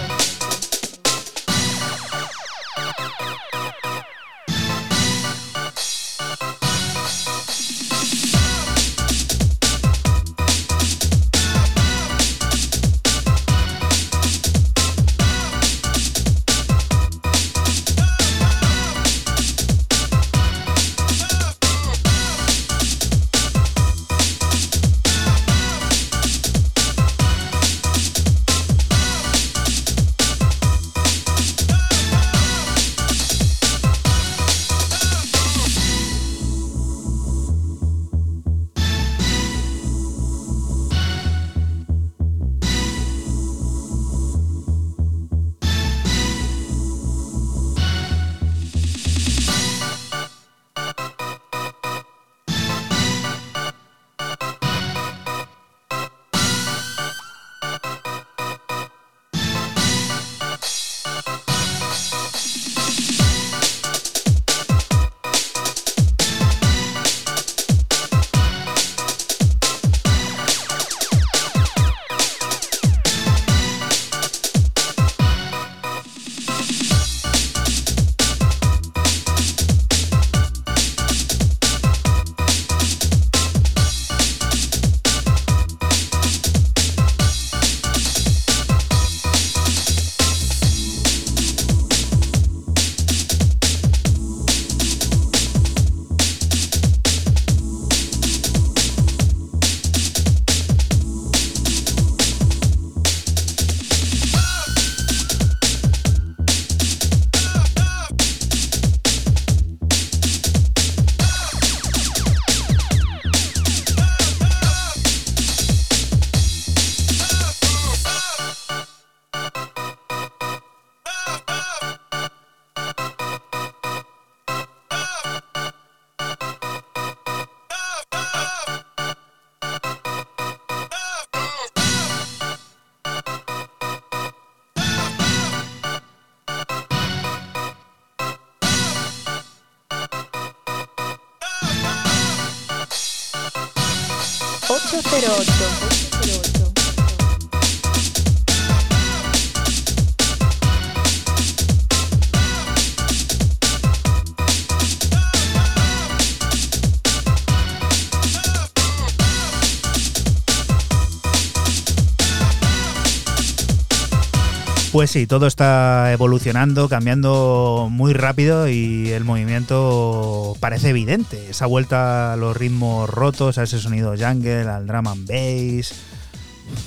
Pues sí, todo está evolucionando, cambiando muy rápido y el movimiento parece evidente. Esa vuelta a los ritmos rotos, a ese sonido jungle, al drum and bass.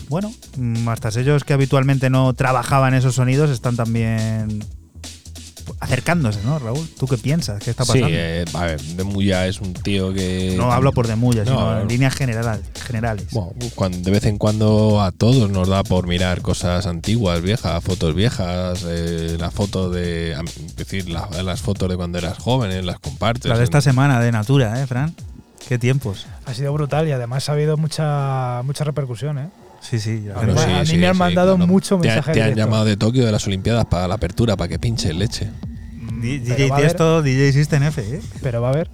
Bueno, mm, hasta ellos que habitualmente no trabajaban esos sonidos están también acercándose, ¿no, Raúl? ¿Tú qué piensas? ¿Qué está Sí, pasando? eh, a ver, Demuya es un tío que. no hablo por Demuya, No, sino no. en líneas general- generales. Bueno, cuando, de vez en cuando a todos nos da por mirar cosas antiguas, viejas, fotos viejas, eh, la foto de. Es decir, la- las fotos de cuando eras joven, las compartes. La de esta en- semana de Natura, ¿eh, Fran? ¿Qué tiempos? Ha sido brutal y además ha habido mucha mucha repercusión, ¿eh? Sí, sí. a mí me han mandado cuando mucho te, mensaje Te han directo. llamado de Tokio de las Olimpiadas para la apertura, para que pinche leche. DJ Tiesto, DJ System F, ¿eh? Pero va a haber.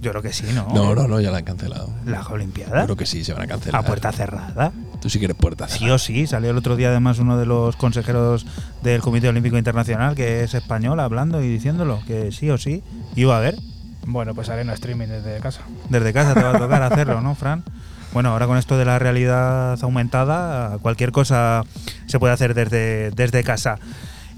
Yo creo que sí, ¿no? No, no, no, ya la han cancelado. ¿La Yo Olimpiada? creo que sí, se van a cancelar. A puerta cerrada. Tú sí quieres puerta Sí cerrada. o sí, salió el otro día además uno de los consejeros del Comité Olímpico Internacional, que es español, hablando y diciéndolo, que sí o sí iba a haber. Bueno, pues haré un streaming desde casa. Desde casa te va a tocar hacerlo, ¿no, Fran? Bueno, ahora con esto de la realidad aumentada, cualquier cosa se puede hacer desde, desde casa.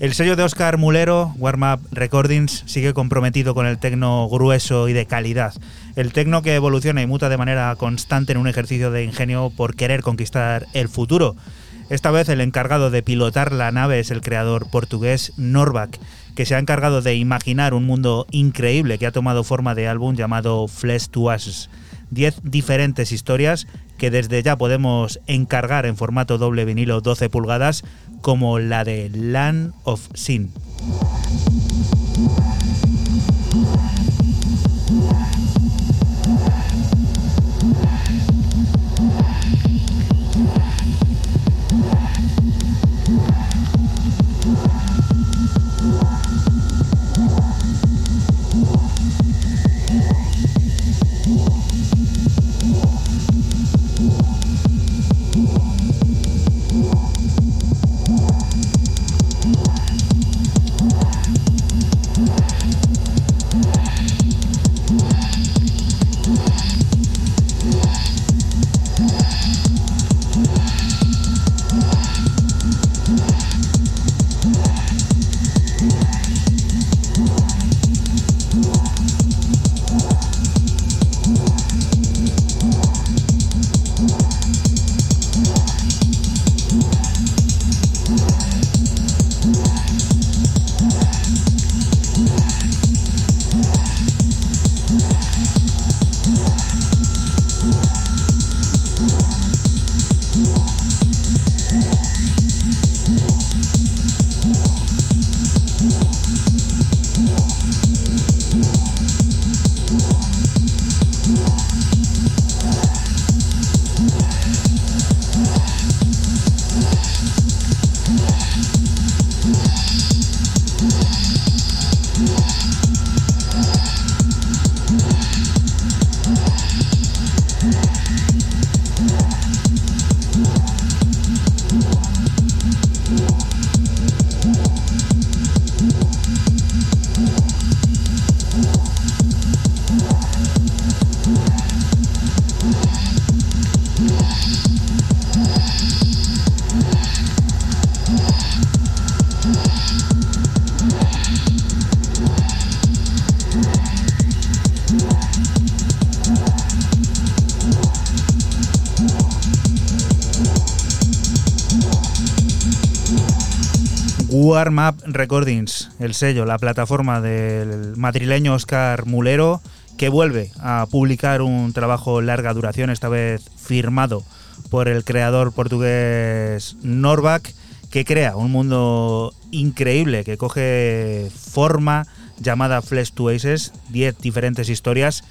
El sello de Oscar Mulero, Warm Up Recordings, sigue comprometido con el tecno grueso y de calidad. El tecno que evoluciona y muta de manera constante en un ejercicio de ingenio por querer conquistar el futuro. Esta vez el encargado de pilotar la nave es el creador portugués Norback, que se ha encargado de imaginar un mundo increíble que ha tomado forma de álbum llamado Flesh to Ashes. 10 diferentes historias que desde ya podemos encargar en formato doble vinilo 12 pulgadas, como la de Land of Sin. Warm Up Recordings, el sello, la plataforma del madrileño Oscar Mulero, que vuelve a publicar un trabajo larga duración, esta vez firmado por el creador portugués Norback, que crea un mundo increíble que coge forma llamada Flesh to Aces, 10 diferentes historias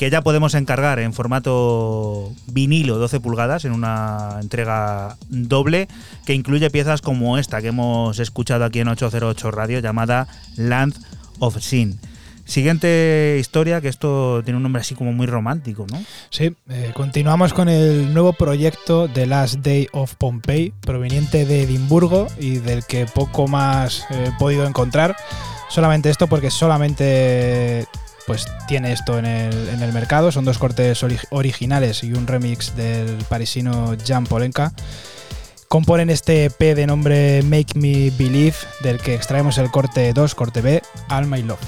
que ya podemos encargar en formato vinilo 12 pulgadas en una entrega doble que incluye piezas como esta que hemos escuchado aquí en 808 Radio llamada Land of Sin. Siguiente historia, que esto tiene un nombre así como muy romántico, ¿no? Sí, eh, continuamos con el nuevo proyecto The Last Day of Pompeii, proveniente de Edimburgo y del que poco más eh, he podido encontrar. Solamente esto porque solamente pues tiene esto en el, en el mercado. Son dos cortes ori- originales y un remix del parisino Jan Polenka. componen este EP de nombre Make Me Believe, del que extraemos el corte 2, corte B, All My Love.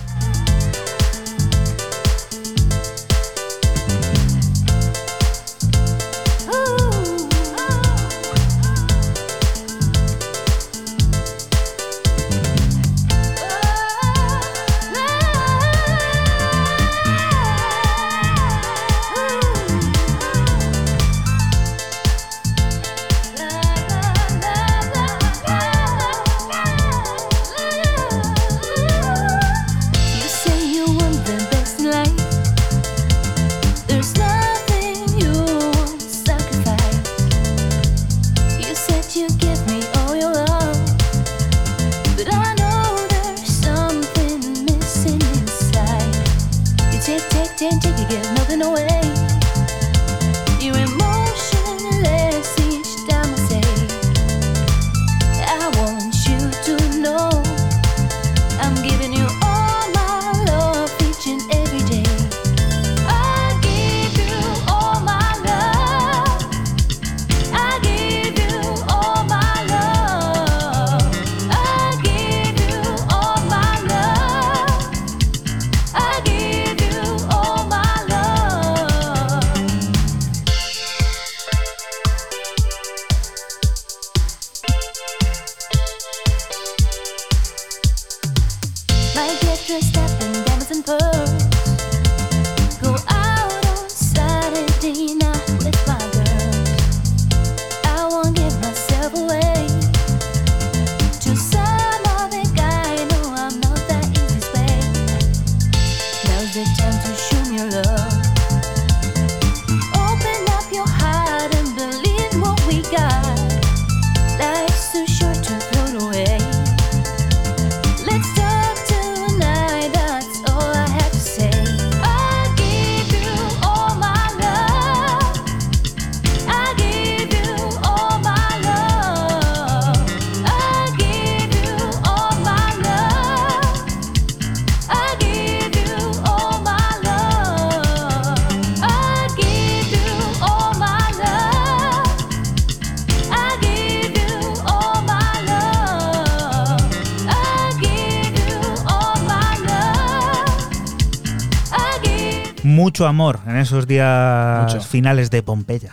Mucho amor en esos días Mucho. finales de Pompeya.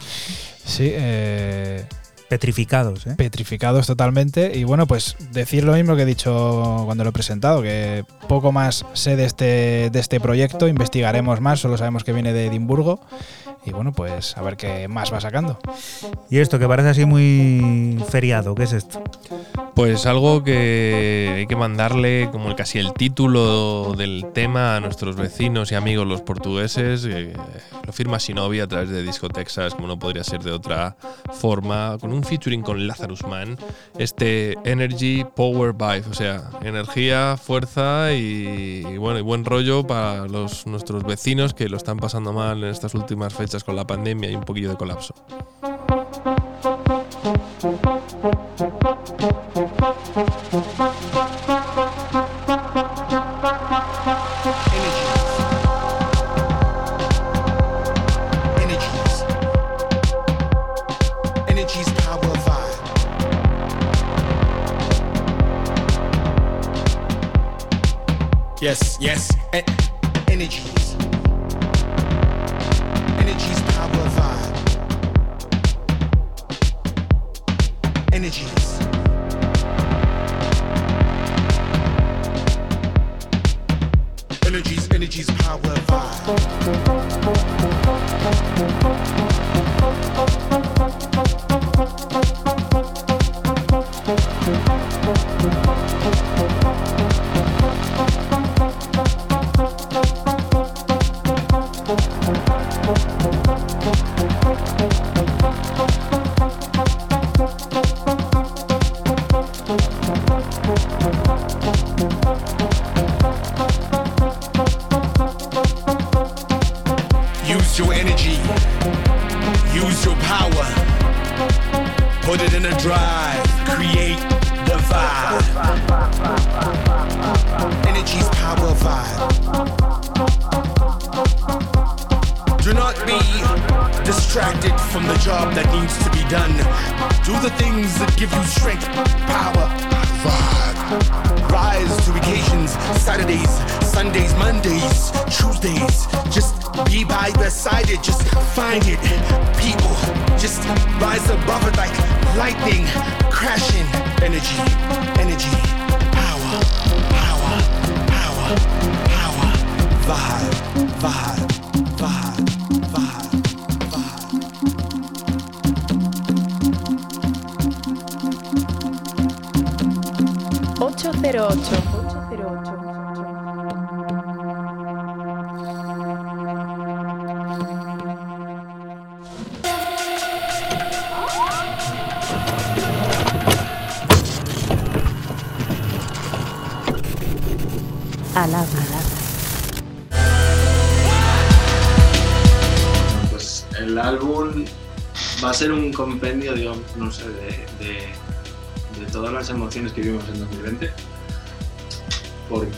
Sí, eh, Petrificados, ¿eh? petrificados totalmente. Y bueno, pues decir lo mismo que he dicho cuando lo he presentado, que poco más sé de este, de este proyecto, investigaremos más, solo sabemos que viene de Edimburgo. Y bueno, pues a ver qué más va sacando. Y esto que parece así muy feriado, ¿qué es esto? Pues algo que hay que mandarle como casi el título del tema a nuestros vecinos y amigos los portugueses. eh, lo firma Sinovia a través de Disco Texas, como no podría ser de otra forma, con un featuring con Lazarus Man. Este Energy Power Vibe, o sea, energía, fuerza y, bueno, y buen rollo para los, nuestros vecinos que lo están pasando mal en estas últimas fechas con la pandemia y un poquillo de colapso.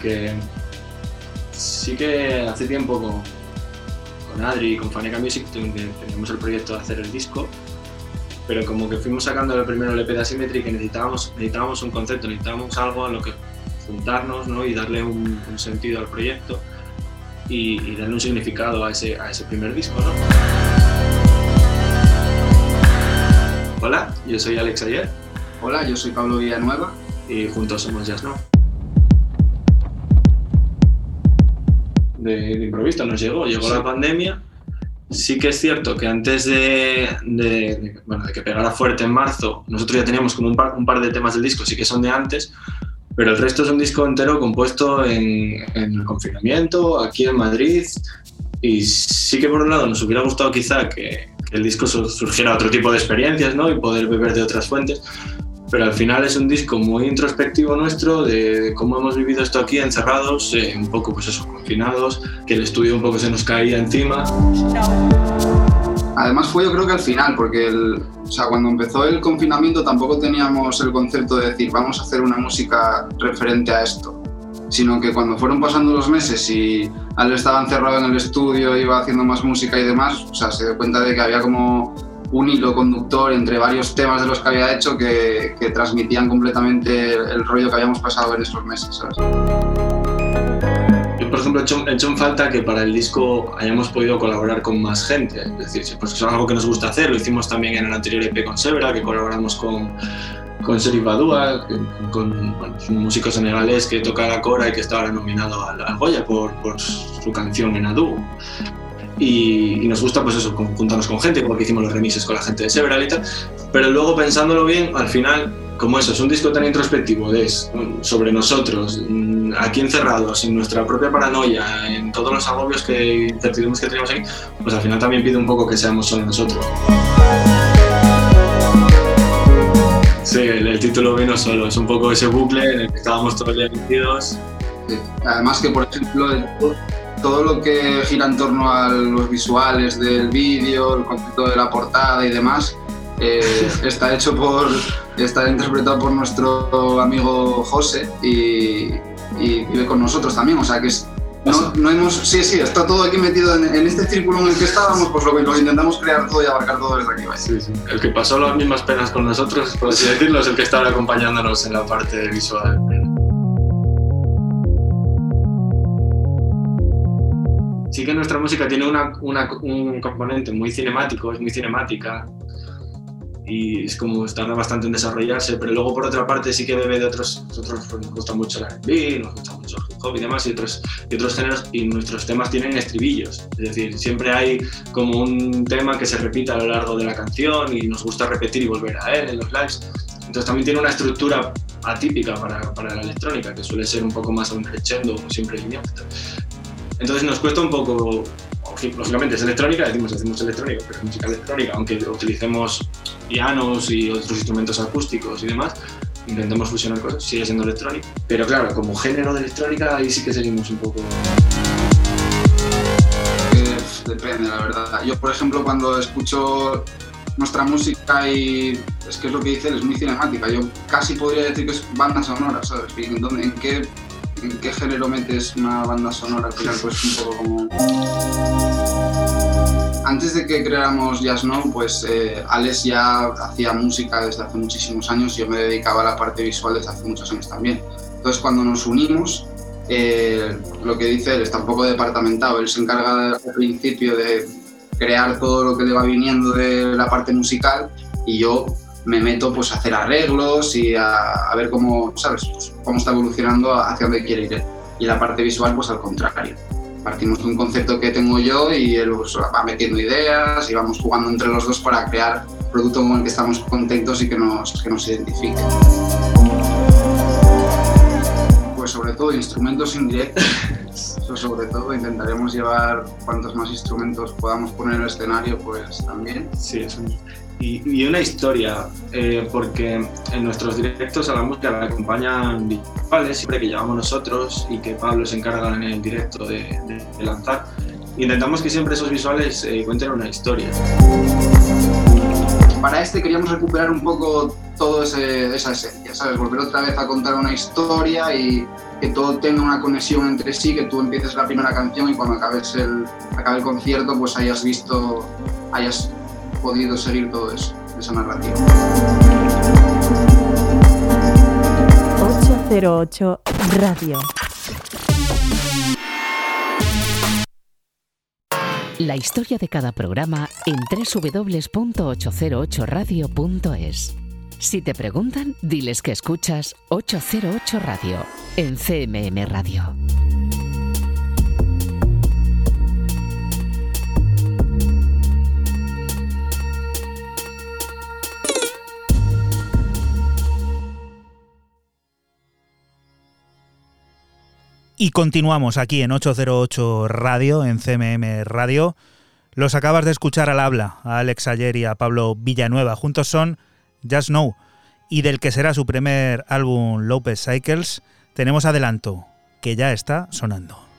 Porque sí que hace tiempo con, con Adri y con Faneca Music ten- teníamos el proyecto de hacer el disco, pero como que fuimos sacando el primero de Asymmetry que necesitábamos, necesitábamos un concepto, necesitábamos algo a lo que juntarnos ¿no? y darle un, un sentido al proyecto y, y darle un significado a ese, a ese primer disco. ¿no? Hola, yo soy Alex Ayer. Hola, yo soy Pablo Villanueva. Y juntos somos Jazz No. De, de improviso nos llegó, llegó Sí. la pandemia. Sí que es cierto que antes de, de- bueno, de que pegara fuerte en marzo, nosotros ya teníamos como un par, un par de temas del disco, sí que son de antes, pero el resto es un disco entero compuesto en, en el confinamiento, aquí en Madrid. Y sí que por un lado nos hubiera gustado quizá que, que el disco su- surgiera otro tipo de experiencias ¿no? y poder beber de otras fuentes, pero al final es un disco muy introspectivo nuestro de, cómo hemos vivido esto aquí encerrados, eh, un poco pues eso, confinados, que el estudio un poco se nos caía encima. Además fue yo creo que al final, porque el- o sea, cuando empezó el confinamiento tampoco teníamos el concepto de decir vamos a hacer una música referente a esto, sino que cuando fueron pasando los meses y Ale estaba encerrado en el estudio, iba haciendo más música y demás, o sea, se dio cuenta de que había como un hilo conductor entre varios temas de los que había hecho que, que transmitían completamente el rollo que habíamos pasado en esos meses, ¿sabes? Yo, por ejemplo, he hecho, he hecho en falta que para el disco hayamos podido colaborar con más gente. Es decir, pues es algo que nos gusta hacer. Lo hicimos también en el anterior EP con Sebra, que colaboramos con, con Serif Badua, con bueno, un músico senegalés que toca la cora y que está ahora nominado al Goya por, por su canción en Adu. Y, y nos gusta pues eso, juntarnos con gente, porque hicimos los remixes con la gente de Several y tal. Pero luego pensándolo bien, al final, como eso, es un disco tan introspectivo, es mm, sobre nosotros, mm, aquí encerrados, en nuestra propia paranoia, en todos los agobios que incertidumbres que tenemos aquí, pues al final también pide un poco que seamos solo nosotros. Sí, el, el título vino solo, es un poco ese bucle en el que estábamos todos ya metidos. Sí. Además que, por ejemplo, el- todo lo que gira en torno a los visuales del vídeo, el concepto de la portada y demás, eh, está hecho por, está interpretado por nuestro amigo José y, y vive con nosotros también, o sea que es, no, no hemos, sí, sí, está todo aquí metido en, en este círculo en el que estábamos, pues lo, lo intentamos crear todo y abarcar todo desde aquí. vaya. Sí, sí. El que pasó las mismas penas con nosotros, por así decirlo, es el que está acompañándonos en la parte visual. Sí que nuestra música tiene una- una- un componente muy cinemático, es muy cinemática y es como tarda bastante en desarrollarse, pero luego por otra parte sí que bebe de otros, nosotros pues, nos gusta mucho el R&B, nos gusta mucho el hip hop y demás y otros, y otros géneros y nuestros temas tienen estribillos, es decir, siempre hay como un tema que se repite a lo largo de la canción y nos gusta repetir y volver a él en los lives. Entonces también tiene una estructura atípica para, para la electrónica, que suele ser un poco más un crescendo, siempre lineal. Entonces nos cuesta un poco, lógicamente es electrónica, decimos hacemos electrónica, pero es música electrónica, aunque utilicemos pianos y otros instrumentos acústicos y demás, intentemos fusionar cosas, sigue siendo electrónica. Pero claro, como género de electrónica ahí sí que seguimos un poco... Eh, depende, la verdad. Yo, por ejemplo, cuando escucho nuestra música y es que es lo que dice es muy cinemática. Yo casi podría decir que es banda sonora, ¿sabes? ¿Y ¿En, dónde- en qué, ¿En qué género metes una banda sonora? Al final, pues un poco como... antes de que creáramos Jazz Now, pues eh, Alex ya hacía música desde hace muchísimos años y yo me dedicaba a la parte visual desde hace muchos años también. Entonces cuando nos unimos, eh, lo que dice él está un poco departamentado, él se encarga al principio de crear todo lo que le va viniendo de la parte musical y yo me meto pues a hacer arreglos y a, a ver cómo, ¿sabes? Pues, cómo está evolucionando hacia dónde quiere ir. Y la parte visual pues al contrario. Partimos de un concepto que tengo yo y él pues, va metiendo ideas y vamos jugando entre los dos para crear producto con el que estamos contentos y que nos, que nos identifique. Pues sobre todo instrumentos indirectos, eso sobre todo intentaremos llevar cuantos más instrumentos podamos poner en el escenario pues también. Sí, eso y, y una historia, eh, porque en nuestros directos a la música la acompañan visuales, siempre que llevamos nosotros y que Pablo se encarga en el directo de, de- de lanzar. Intentamos que siempre esos visuales eh, cuenten una historia. Para este queríamos recuperar un poco toda esa esencia, ¿sabes? Volver otra vez a contar una historia y que todo tenga una conexión entre sí, que tú empieces la primera canción y cuando acabes el, acabe el concierto pues hayas visto, hayas podido seguir todo eso, esa narrativa. 808 Radio. La historia de cada programa en www.808radio.es. Si te preguntan, diles que escuchas 808 Radio en CMM Radio. Y continuamos aquí en 808 Radio, en CMM Radio. Los acabas de escuchar al habla, a Alex Ayer y a Pablo Villanueva. Juntos son Just Know. Y del que será su primer álbum Lopez Cycles, tenemos adelanto, que ya está sonando.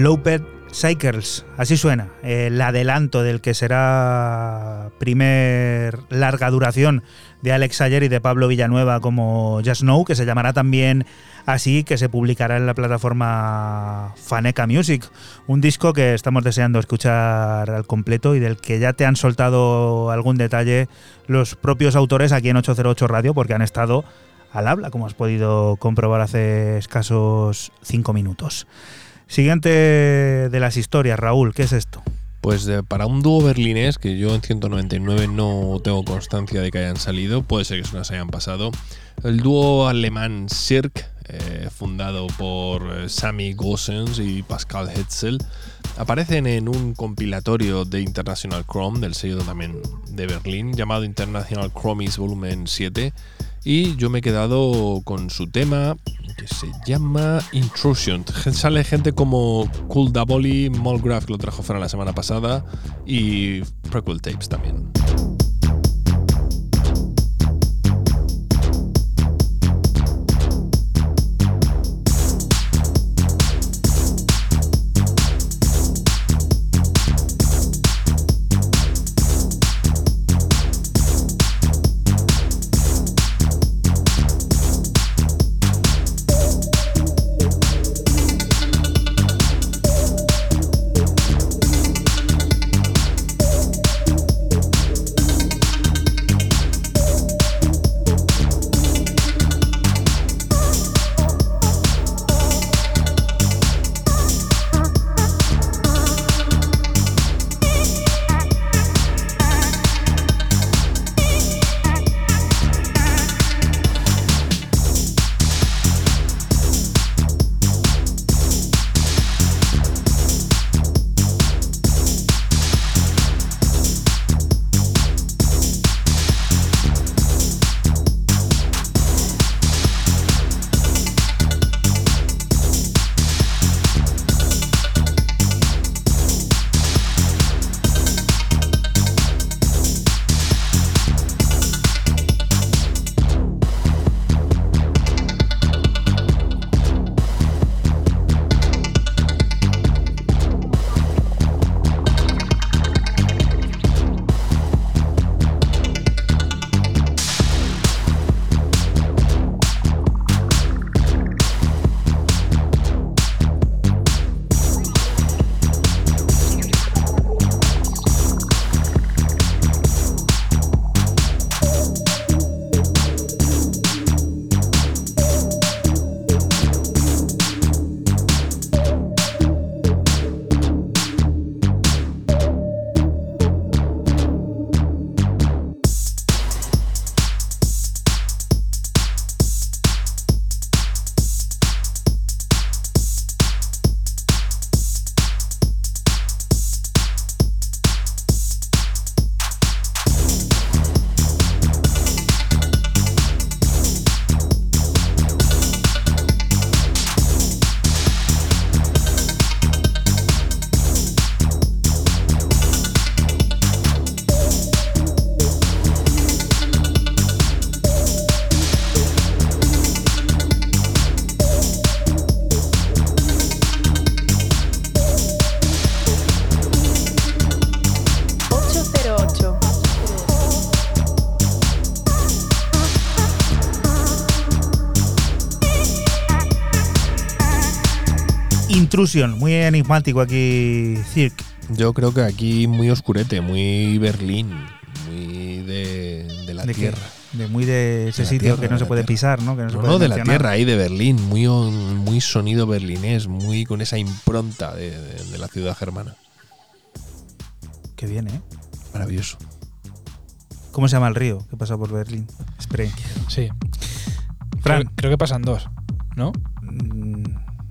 Loped Cycles, así suena, el adelanto del que será primer larga duración de Alex Ayer y de Pablo Villanueva como Just Know, que se llamará también así, que se publicará en la plataforma Faneca Music, un disco que estamos deseando escuchar al completo y del que ya te han soltado algún detalle los propios autores aquí en 808 Radio, porque han estado al habla, como has podido comprobar hace escasos cinco minutos. Siguiente de las historias, Raúl, ¿qué es esto? Pues de- para un dúo berlinés, que yo en 199 no tengo constancia de que hayan salido, puede ser que se hayan pasado. El dúo alemán Cirque, eh, fundado por eh, Sami Gossens y Pascal Hetzel, aparecen en un compilatorio de International Chrome, del sello también de Berlín, llamado International Chromies Volumen 7. Y yo me he quedado con su tema que se llama Intrusion. Sale gente como Cool Molgraph, que lo trajo fuera la semana pasada, y Prequel Tapes también. Muy enigmático aquí, Cirque. Yo creo que aquí muy oscurete, muy Berlín, muy de, de la ¿De qué? tierra. De muy de ese De sitio tierra, que no se puede tierra. pisar, ¿no? Que no se No, puede no, de la tierra, ahí de Berlín, muy, muy sonido berlinés, muy con esa impronta de, de- de la ciudad germana. Qué bien, ¿eh? Maravilloso. ¿Cómo se llama el río que pasa por Berlín? Spray. Sí. Fran. Creo, creo que pasan dos, ¿no? Mm,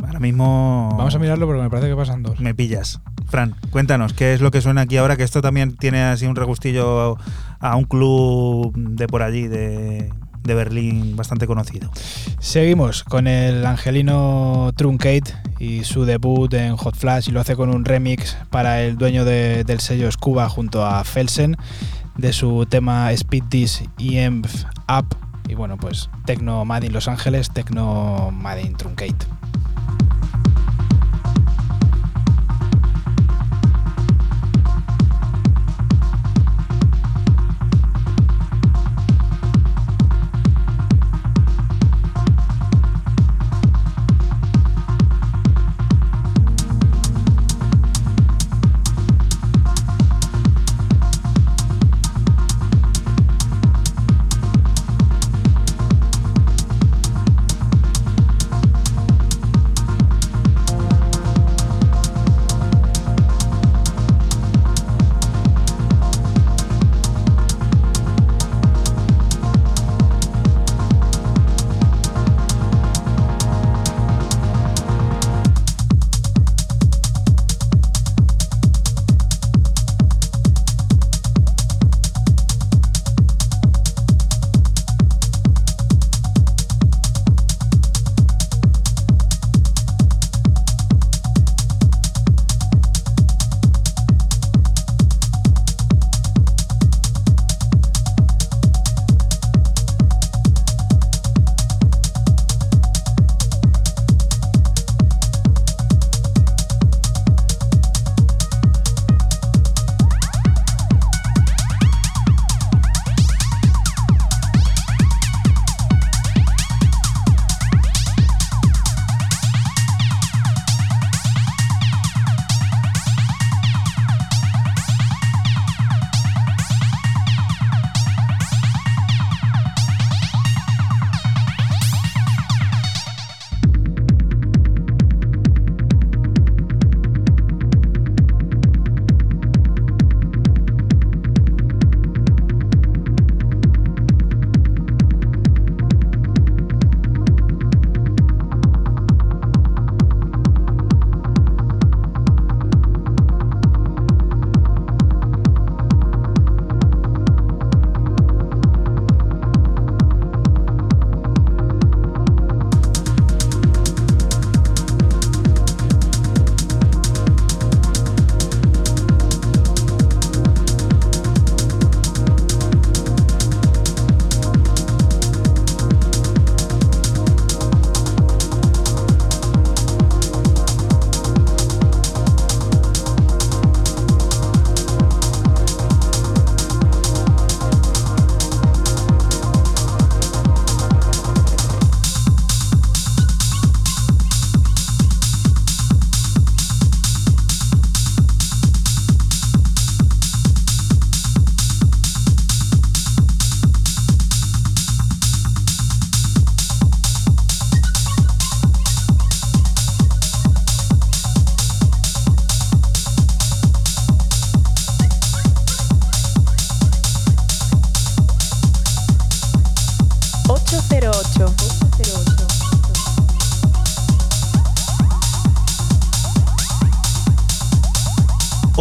Ahora mismo. Vamos a mirarlo porque me parece que pasan dos. Me pillas. Fran, cuéntanos, ¿qué es lo que suena aquí ahora? Que esto también tiene así un regustillo a un club de por allí, de, de Berlín, bastante conocido. Seguimos con el angelino Truncate y su debut en Hot Flash y lo hace con un remix para el dueño de- del sello Scuba junto a Felsen de su tema Speed This EMF Up y bueno pues Tecno Made in Los Ángeles, Tecno Made in Truncate.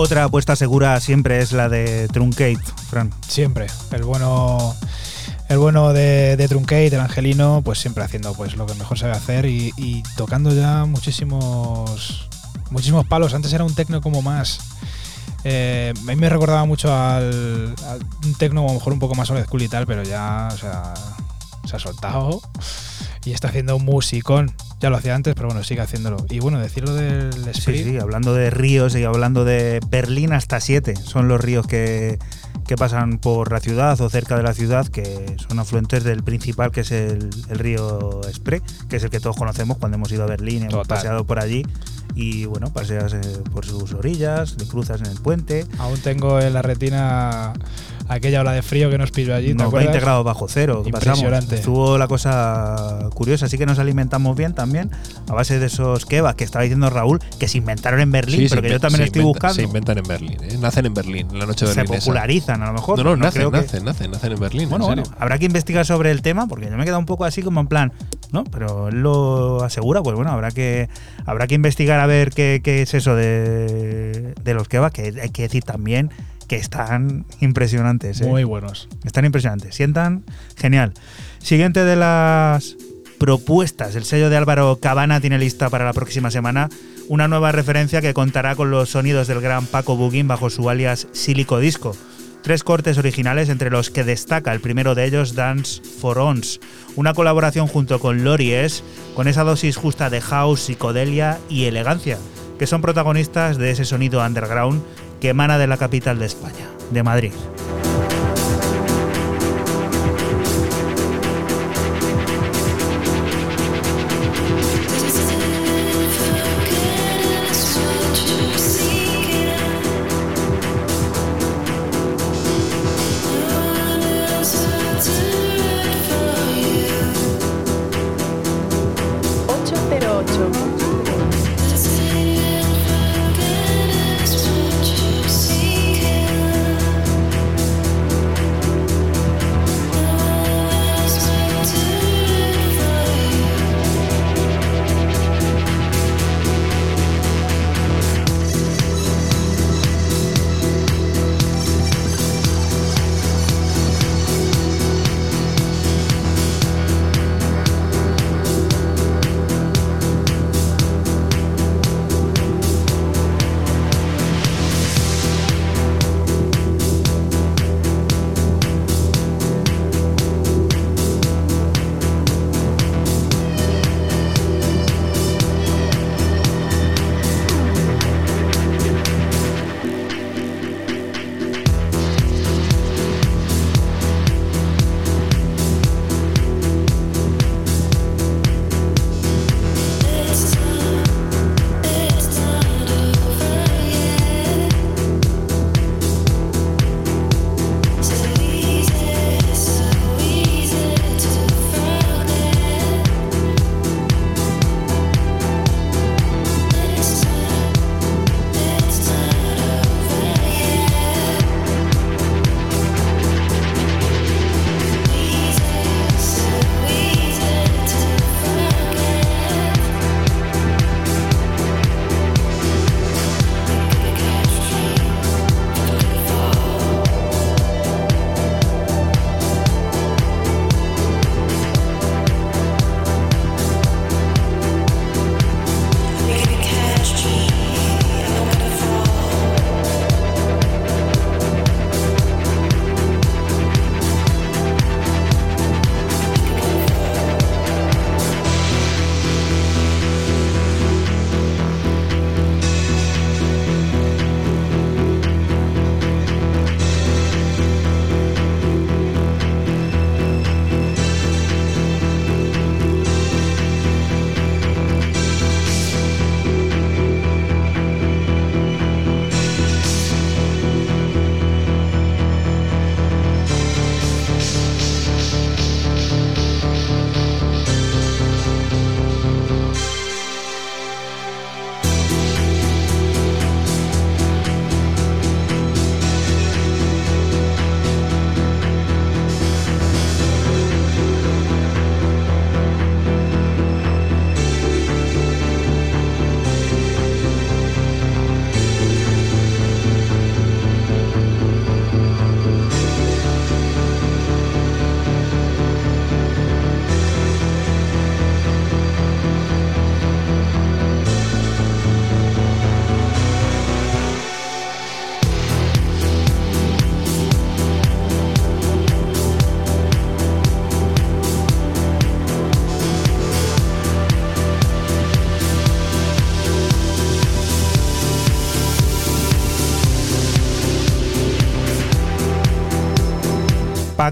Otra apuesta segura siempre es la de Truncate, Fran. Siempre. El bueno. El bueno de, de Truncate, el angelino, pues siempre haciendo pues lo que mejor sabe hacer y, tocando ya muchísimos muchísimos palos. Antes era un tecno como más. eh, a mí me recordaba mucho al, al- un tecno a lo mejor un poco más old school y tal, pero ya, se ha soltado y está haciendo un musicón. Ya lo hacía antes, pero bueno, sigue haciéndolo. Y bueno, decirlo del Sí, Spree, sí, hablando de ríos y hablando de Berlín hasta 7, son los ríos que, que pasan por la ciudad o cerca de la ciudad, que son afluentes del principal, que es el, el río Spree, que es el que todos conocemos cuando hemos ido a Berlín, hemos Total. paseado por allí y bueno, paseas eh, por sus orillas, le cruzas en el puente. aún tengo en la retina aquella ola de frío que nos pilló allí. ¿te Nos acuerdas? 20 grados bajo cero. que pasamos. Impresionante. Estuvo la cosa curiosa, así que nos alimentamos bien también a base de esos kebabs que estaba diciendo Raúl, que se inventaron en Berlín, Sí, pero se que yo también se estoy inventa- buscando. Se inventan en Berlín, ¿eh? nacen en Berlín, en la noche se berlinesa. popularizan a lo mejor. No, no, nacen, creo que- nacen, nacen, nacen en Berlín. Bueno, en bueno, habrá que investigar sobre el tema porque yo me he quedado un poco así como en plan, ¿no? Pero él lo asegura, pues bueno, habrá que habrá que investigar a ver qué, qué es eso de, de los kebabs, que hay que decir también que están impresionantes. ¿eh? Muy buenos. Están impresionantes, sientan genial. Siguiente de las propuestas, el sello de Álvaro Cabana tiene lista para la próxima semana una nueva referencia que contará con los sonidos del gran Paco Bugin bajo su alias Silico Disco. Tres cortes originales entre los que destaca el primero de ellos Dance for Ons, una colaboración junto con Lories con esa dosis justa de house, psicodelia y elegancia, que son protagonistas de ese sonido underground que emana de la capital de España, de Madrid.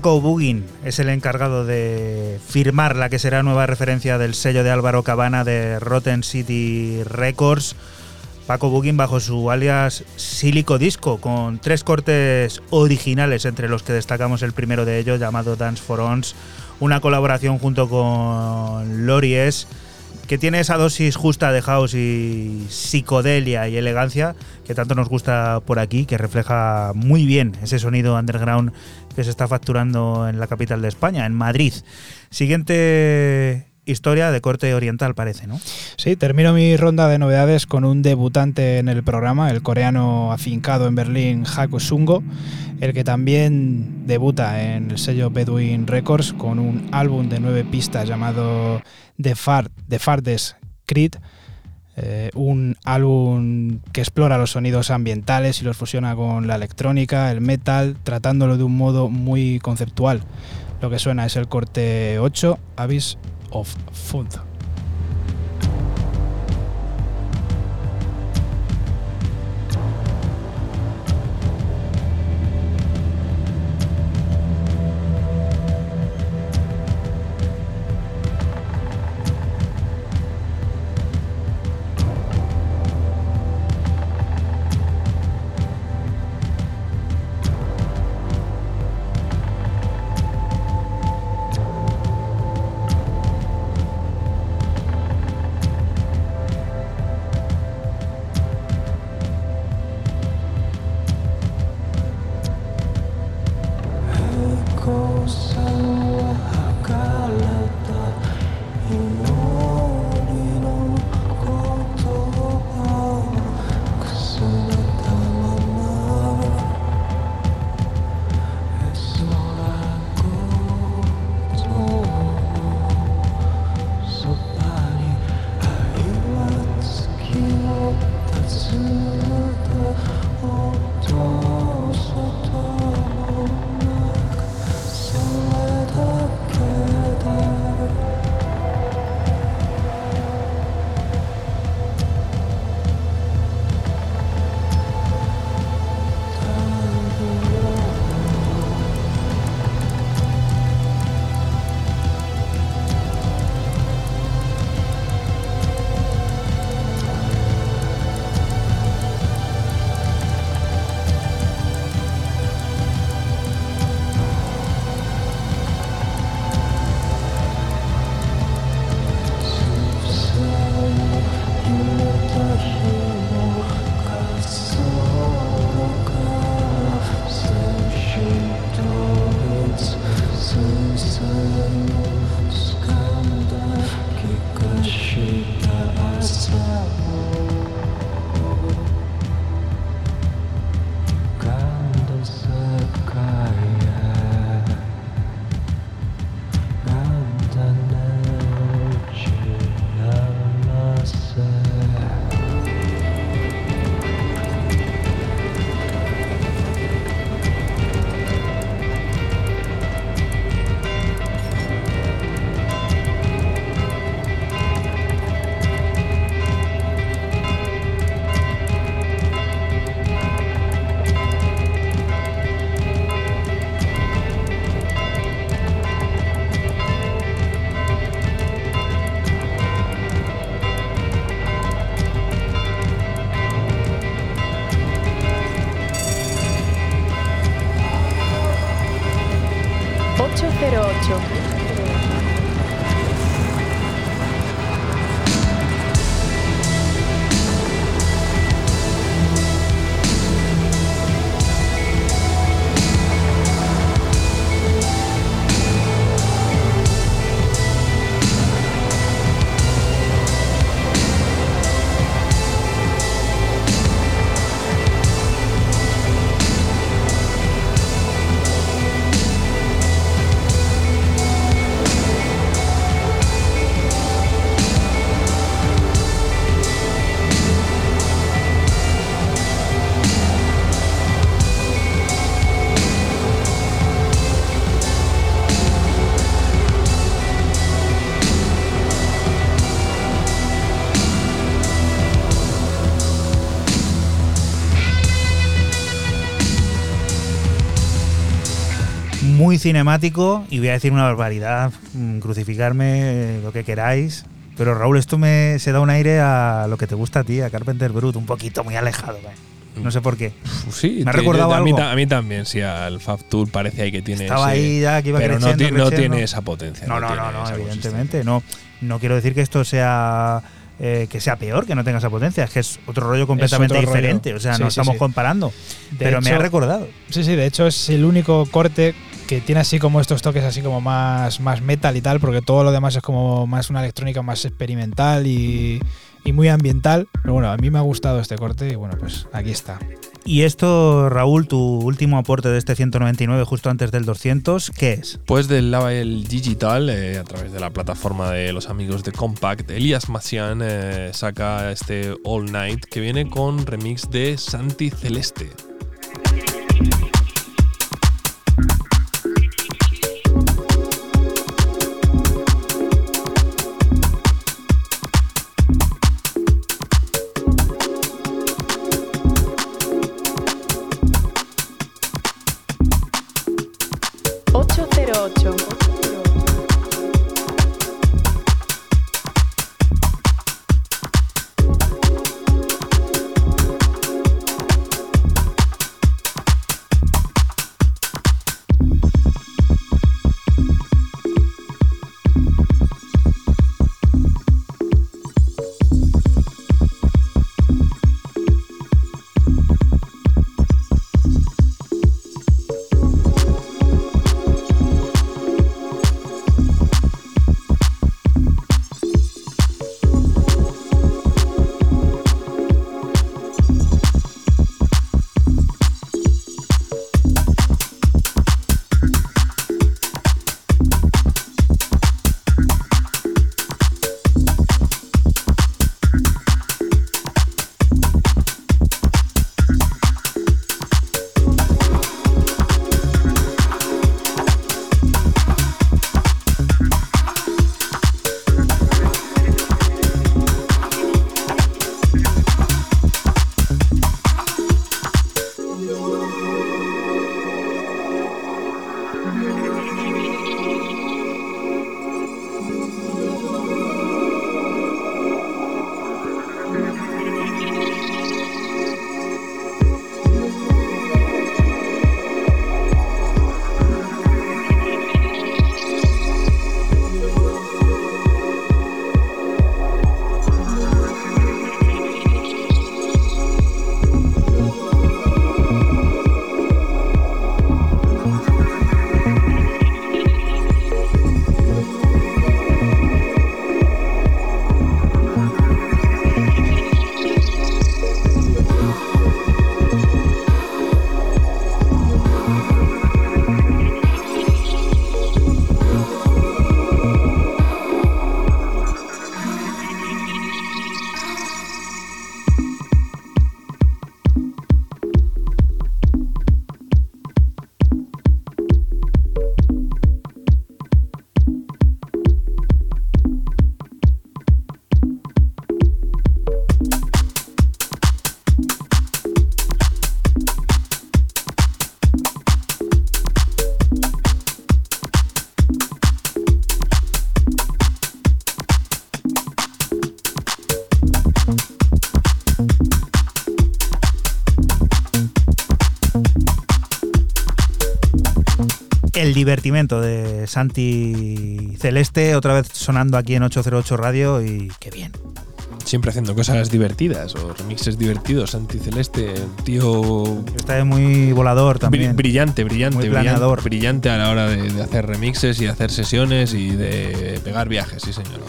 Paco Bugin es el encargado de firmar la que será nueva referencia del sello de Álvaro Cabana de Rotten City Records. Paco Bugin bajo su alias Silico Disco, con tres cortes originales, entre los que destacamos el primero de ellos, llamado Dance for Ons, una colaboración junto con Lories, que tiene esa dosis justa de house y psicodelia y elegancia que tanto nos gusta por aquí, que refleja muy bien ese sonido underground que se está facturando en la capital de España, en Madrid. Siguiente historia de corte oriental, parece, ¿no? Sí, termino mi ronda de novedades con un debutante en el programa, el coreano afincado en Berlín, Haku Sungo, el que también debuta en el sello Bedouin Records con un álbum de nueve pistas llamado The, Far, The Creed, eh, un álbum que explora los sonidos ambientales y los fusiona con la electrónica, el metal, tratándolo de un modo muy conceptual. Lo que suena es el corte 8, Abyss of Food. Cinemático y voy a decir una barbaridad, mm, crucificarme, eh, lo que queráis. Pero Raúl, esto me se da un aire a lo que te gusta a ti, a Carpenter Brut, un poquito muy alejado. ¿eh? No sé por qué. Sí, Me ha recordado a mí, algo. a mí también, sí, al Fab Tour parece ahí que tiene Estaba ese- ahí ya que iba pero no, creciendo, no creciendo. tiene esa potencia. No, no, no, no, esa evidentemente. No, no quiero decir que esto sea eh, que sea peor, que no tenga esa potencia. Es que es otro rollo completamente otro rollo. diferente. O sea, Sí, no sí, estamos sí. comparando. De pero me ha hecho- recordado. Sí, sí, de hecho es el único corte que tiene así como estos toques así como más, más metal y tal, porque todo lo demás es como más una electrónica más experimental y, y muy ambiental. Pero bueno, a mí me ha gustado este corte y bueno, pues aquí está. Y esto, Raúl, tu último aporte de este 199 justo antes del 200, ¿qué es? Pues del label digital, eh, a través de la plataforma de los amigos de Compact, Elias Macian eh, saca este All Night que viene con remix de Santi Celeste. Divertimento de Santi Celeste, otra vez sonando aquí en 808 Radio y qué bien. Siempre haciendo cosas divertidas o remixes divertidos. Santi Celeste, tío Está muy volador también. brillante, brillante, Muy brillante, planeador. brillante a la hora de, de hacer remixes y hacer sesiones y de pegar viajes, sí señor.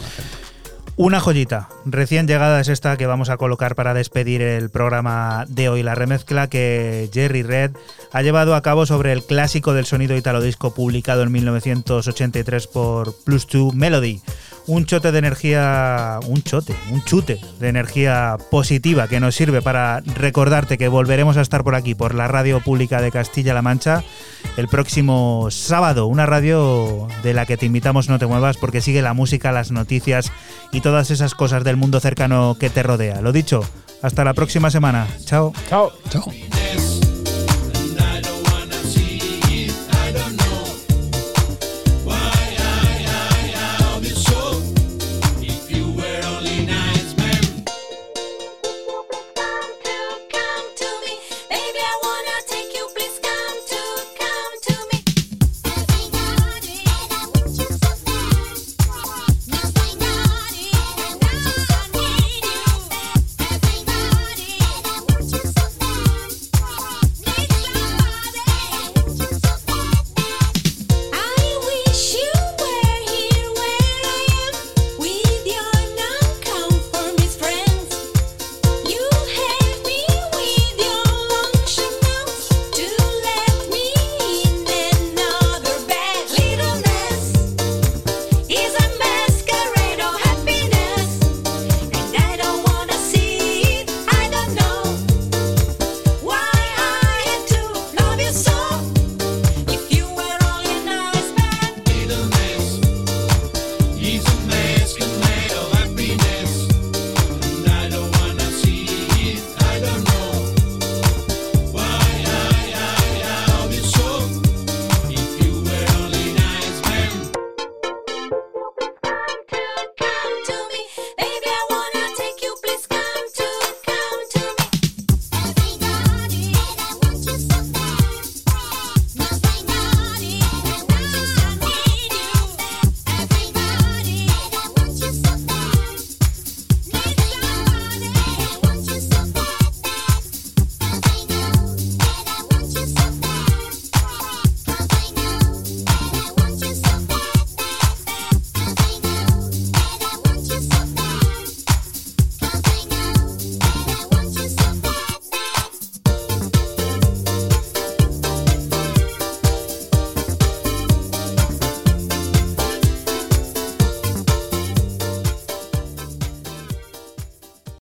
Una joyita, recién llegada es esta que vamos a colocar para despedir el programa de hoy, la remezcla que Jerry Red ha llevado a cabo sobre el clásico del sonido italo disco publicado en 1983 por Plus 2 Melody. Un chote de energía, un chote, un chute de energía positiva que nos sirve para recordarte que volveremos a estar por aquí, por la radio pública de Castilla-La Mancha, el próximo sábado. Una radio de la que te invitamos no te muevas porque sigue la música, las noticias y todas esas cosas del mundo cercano que te rodea. Lo dicho, hasta la próxima semana. Chao. Chao. Chao.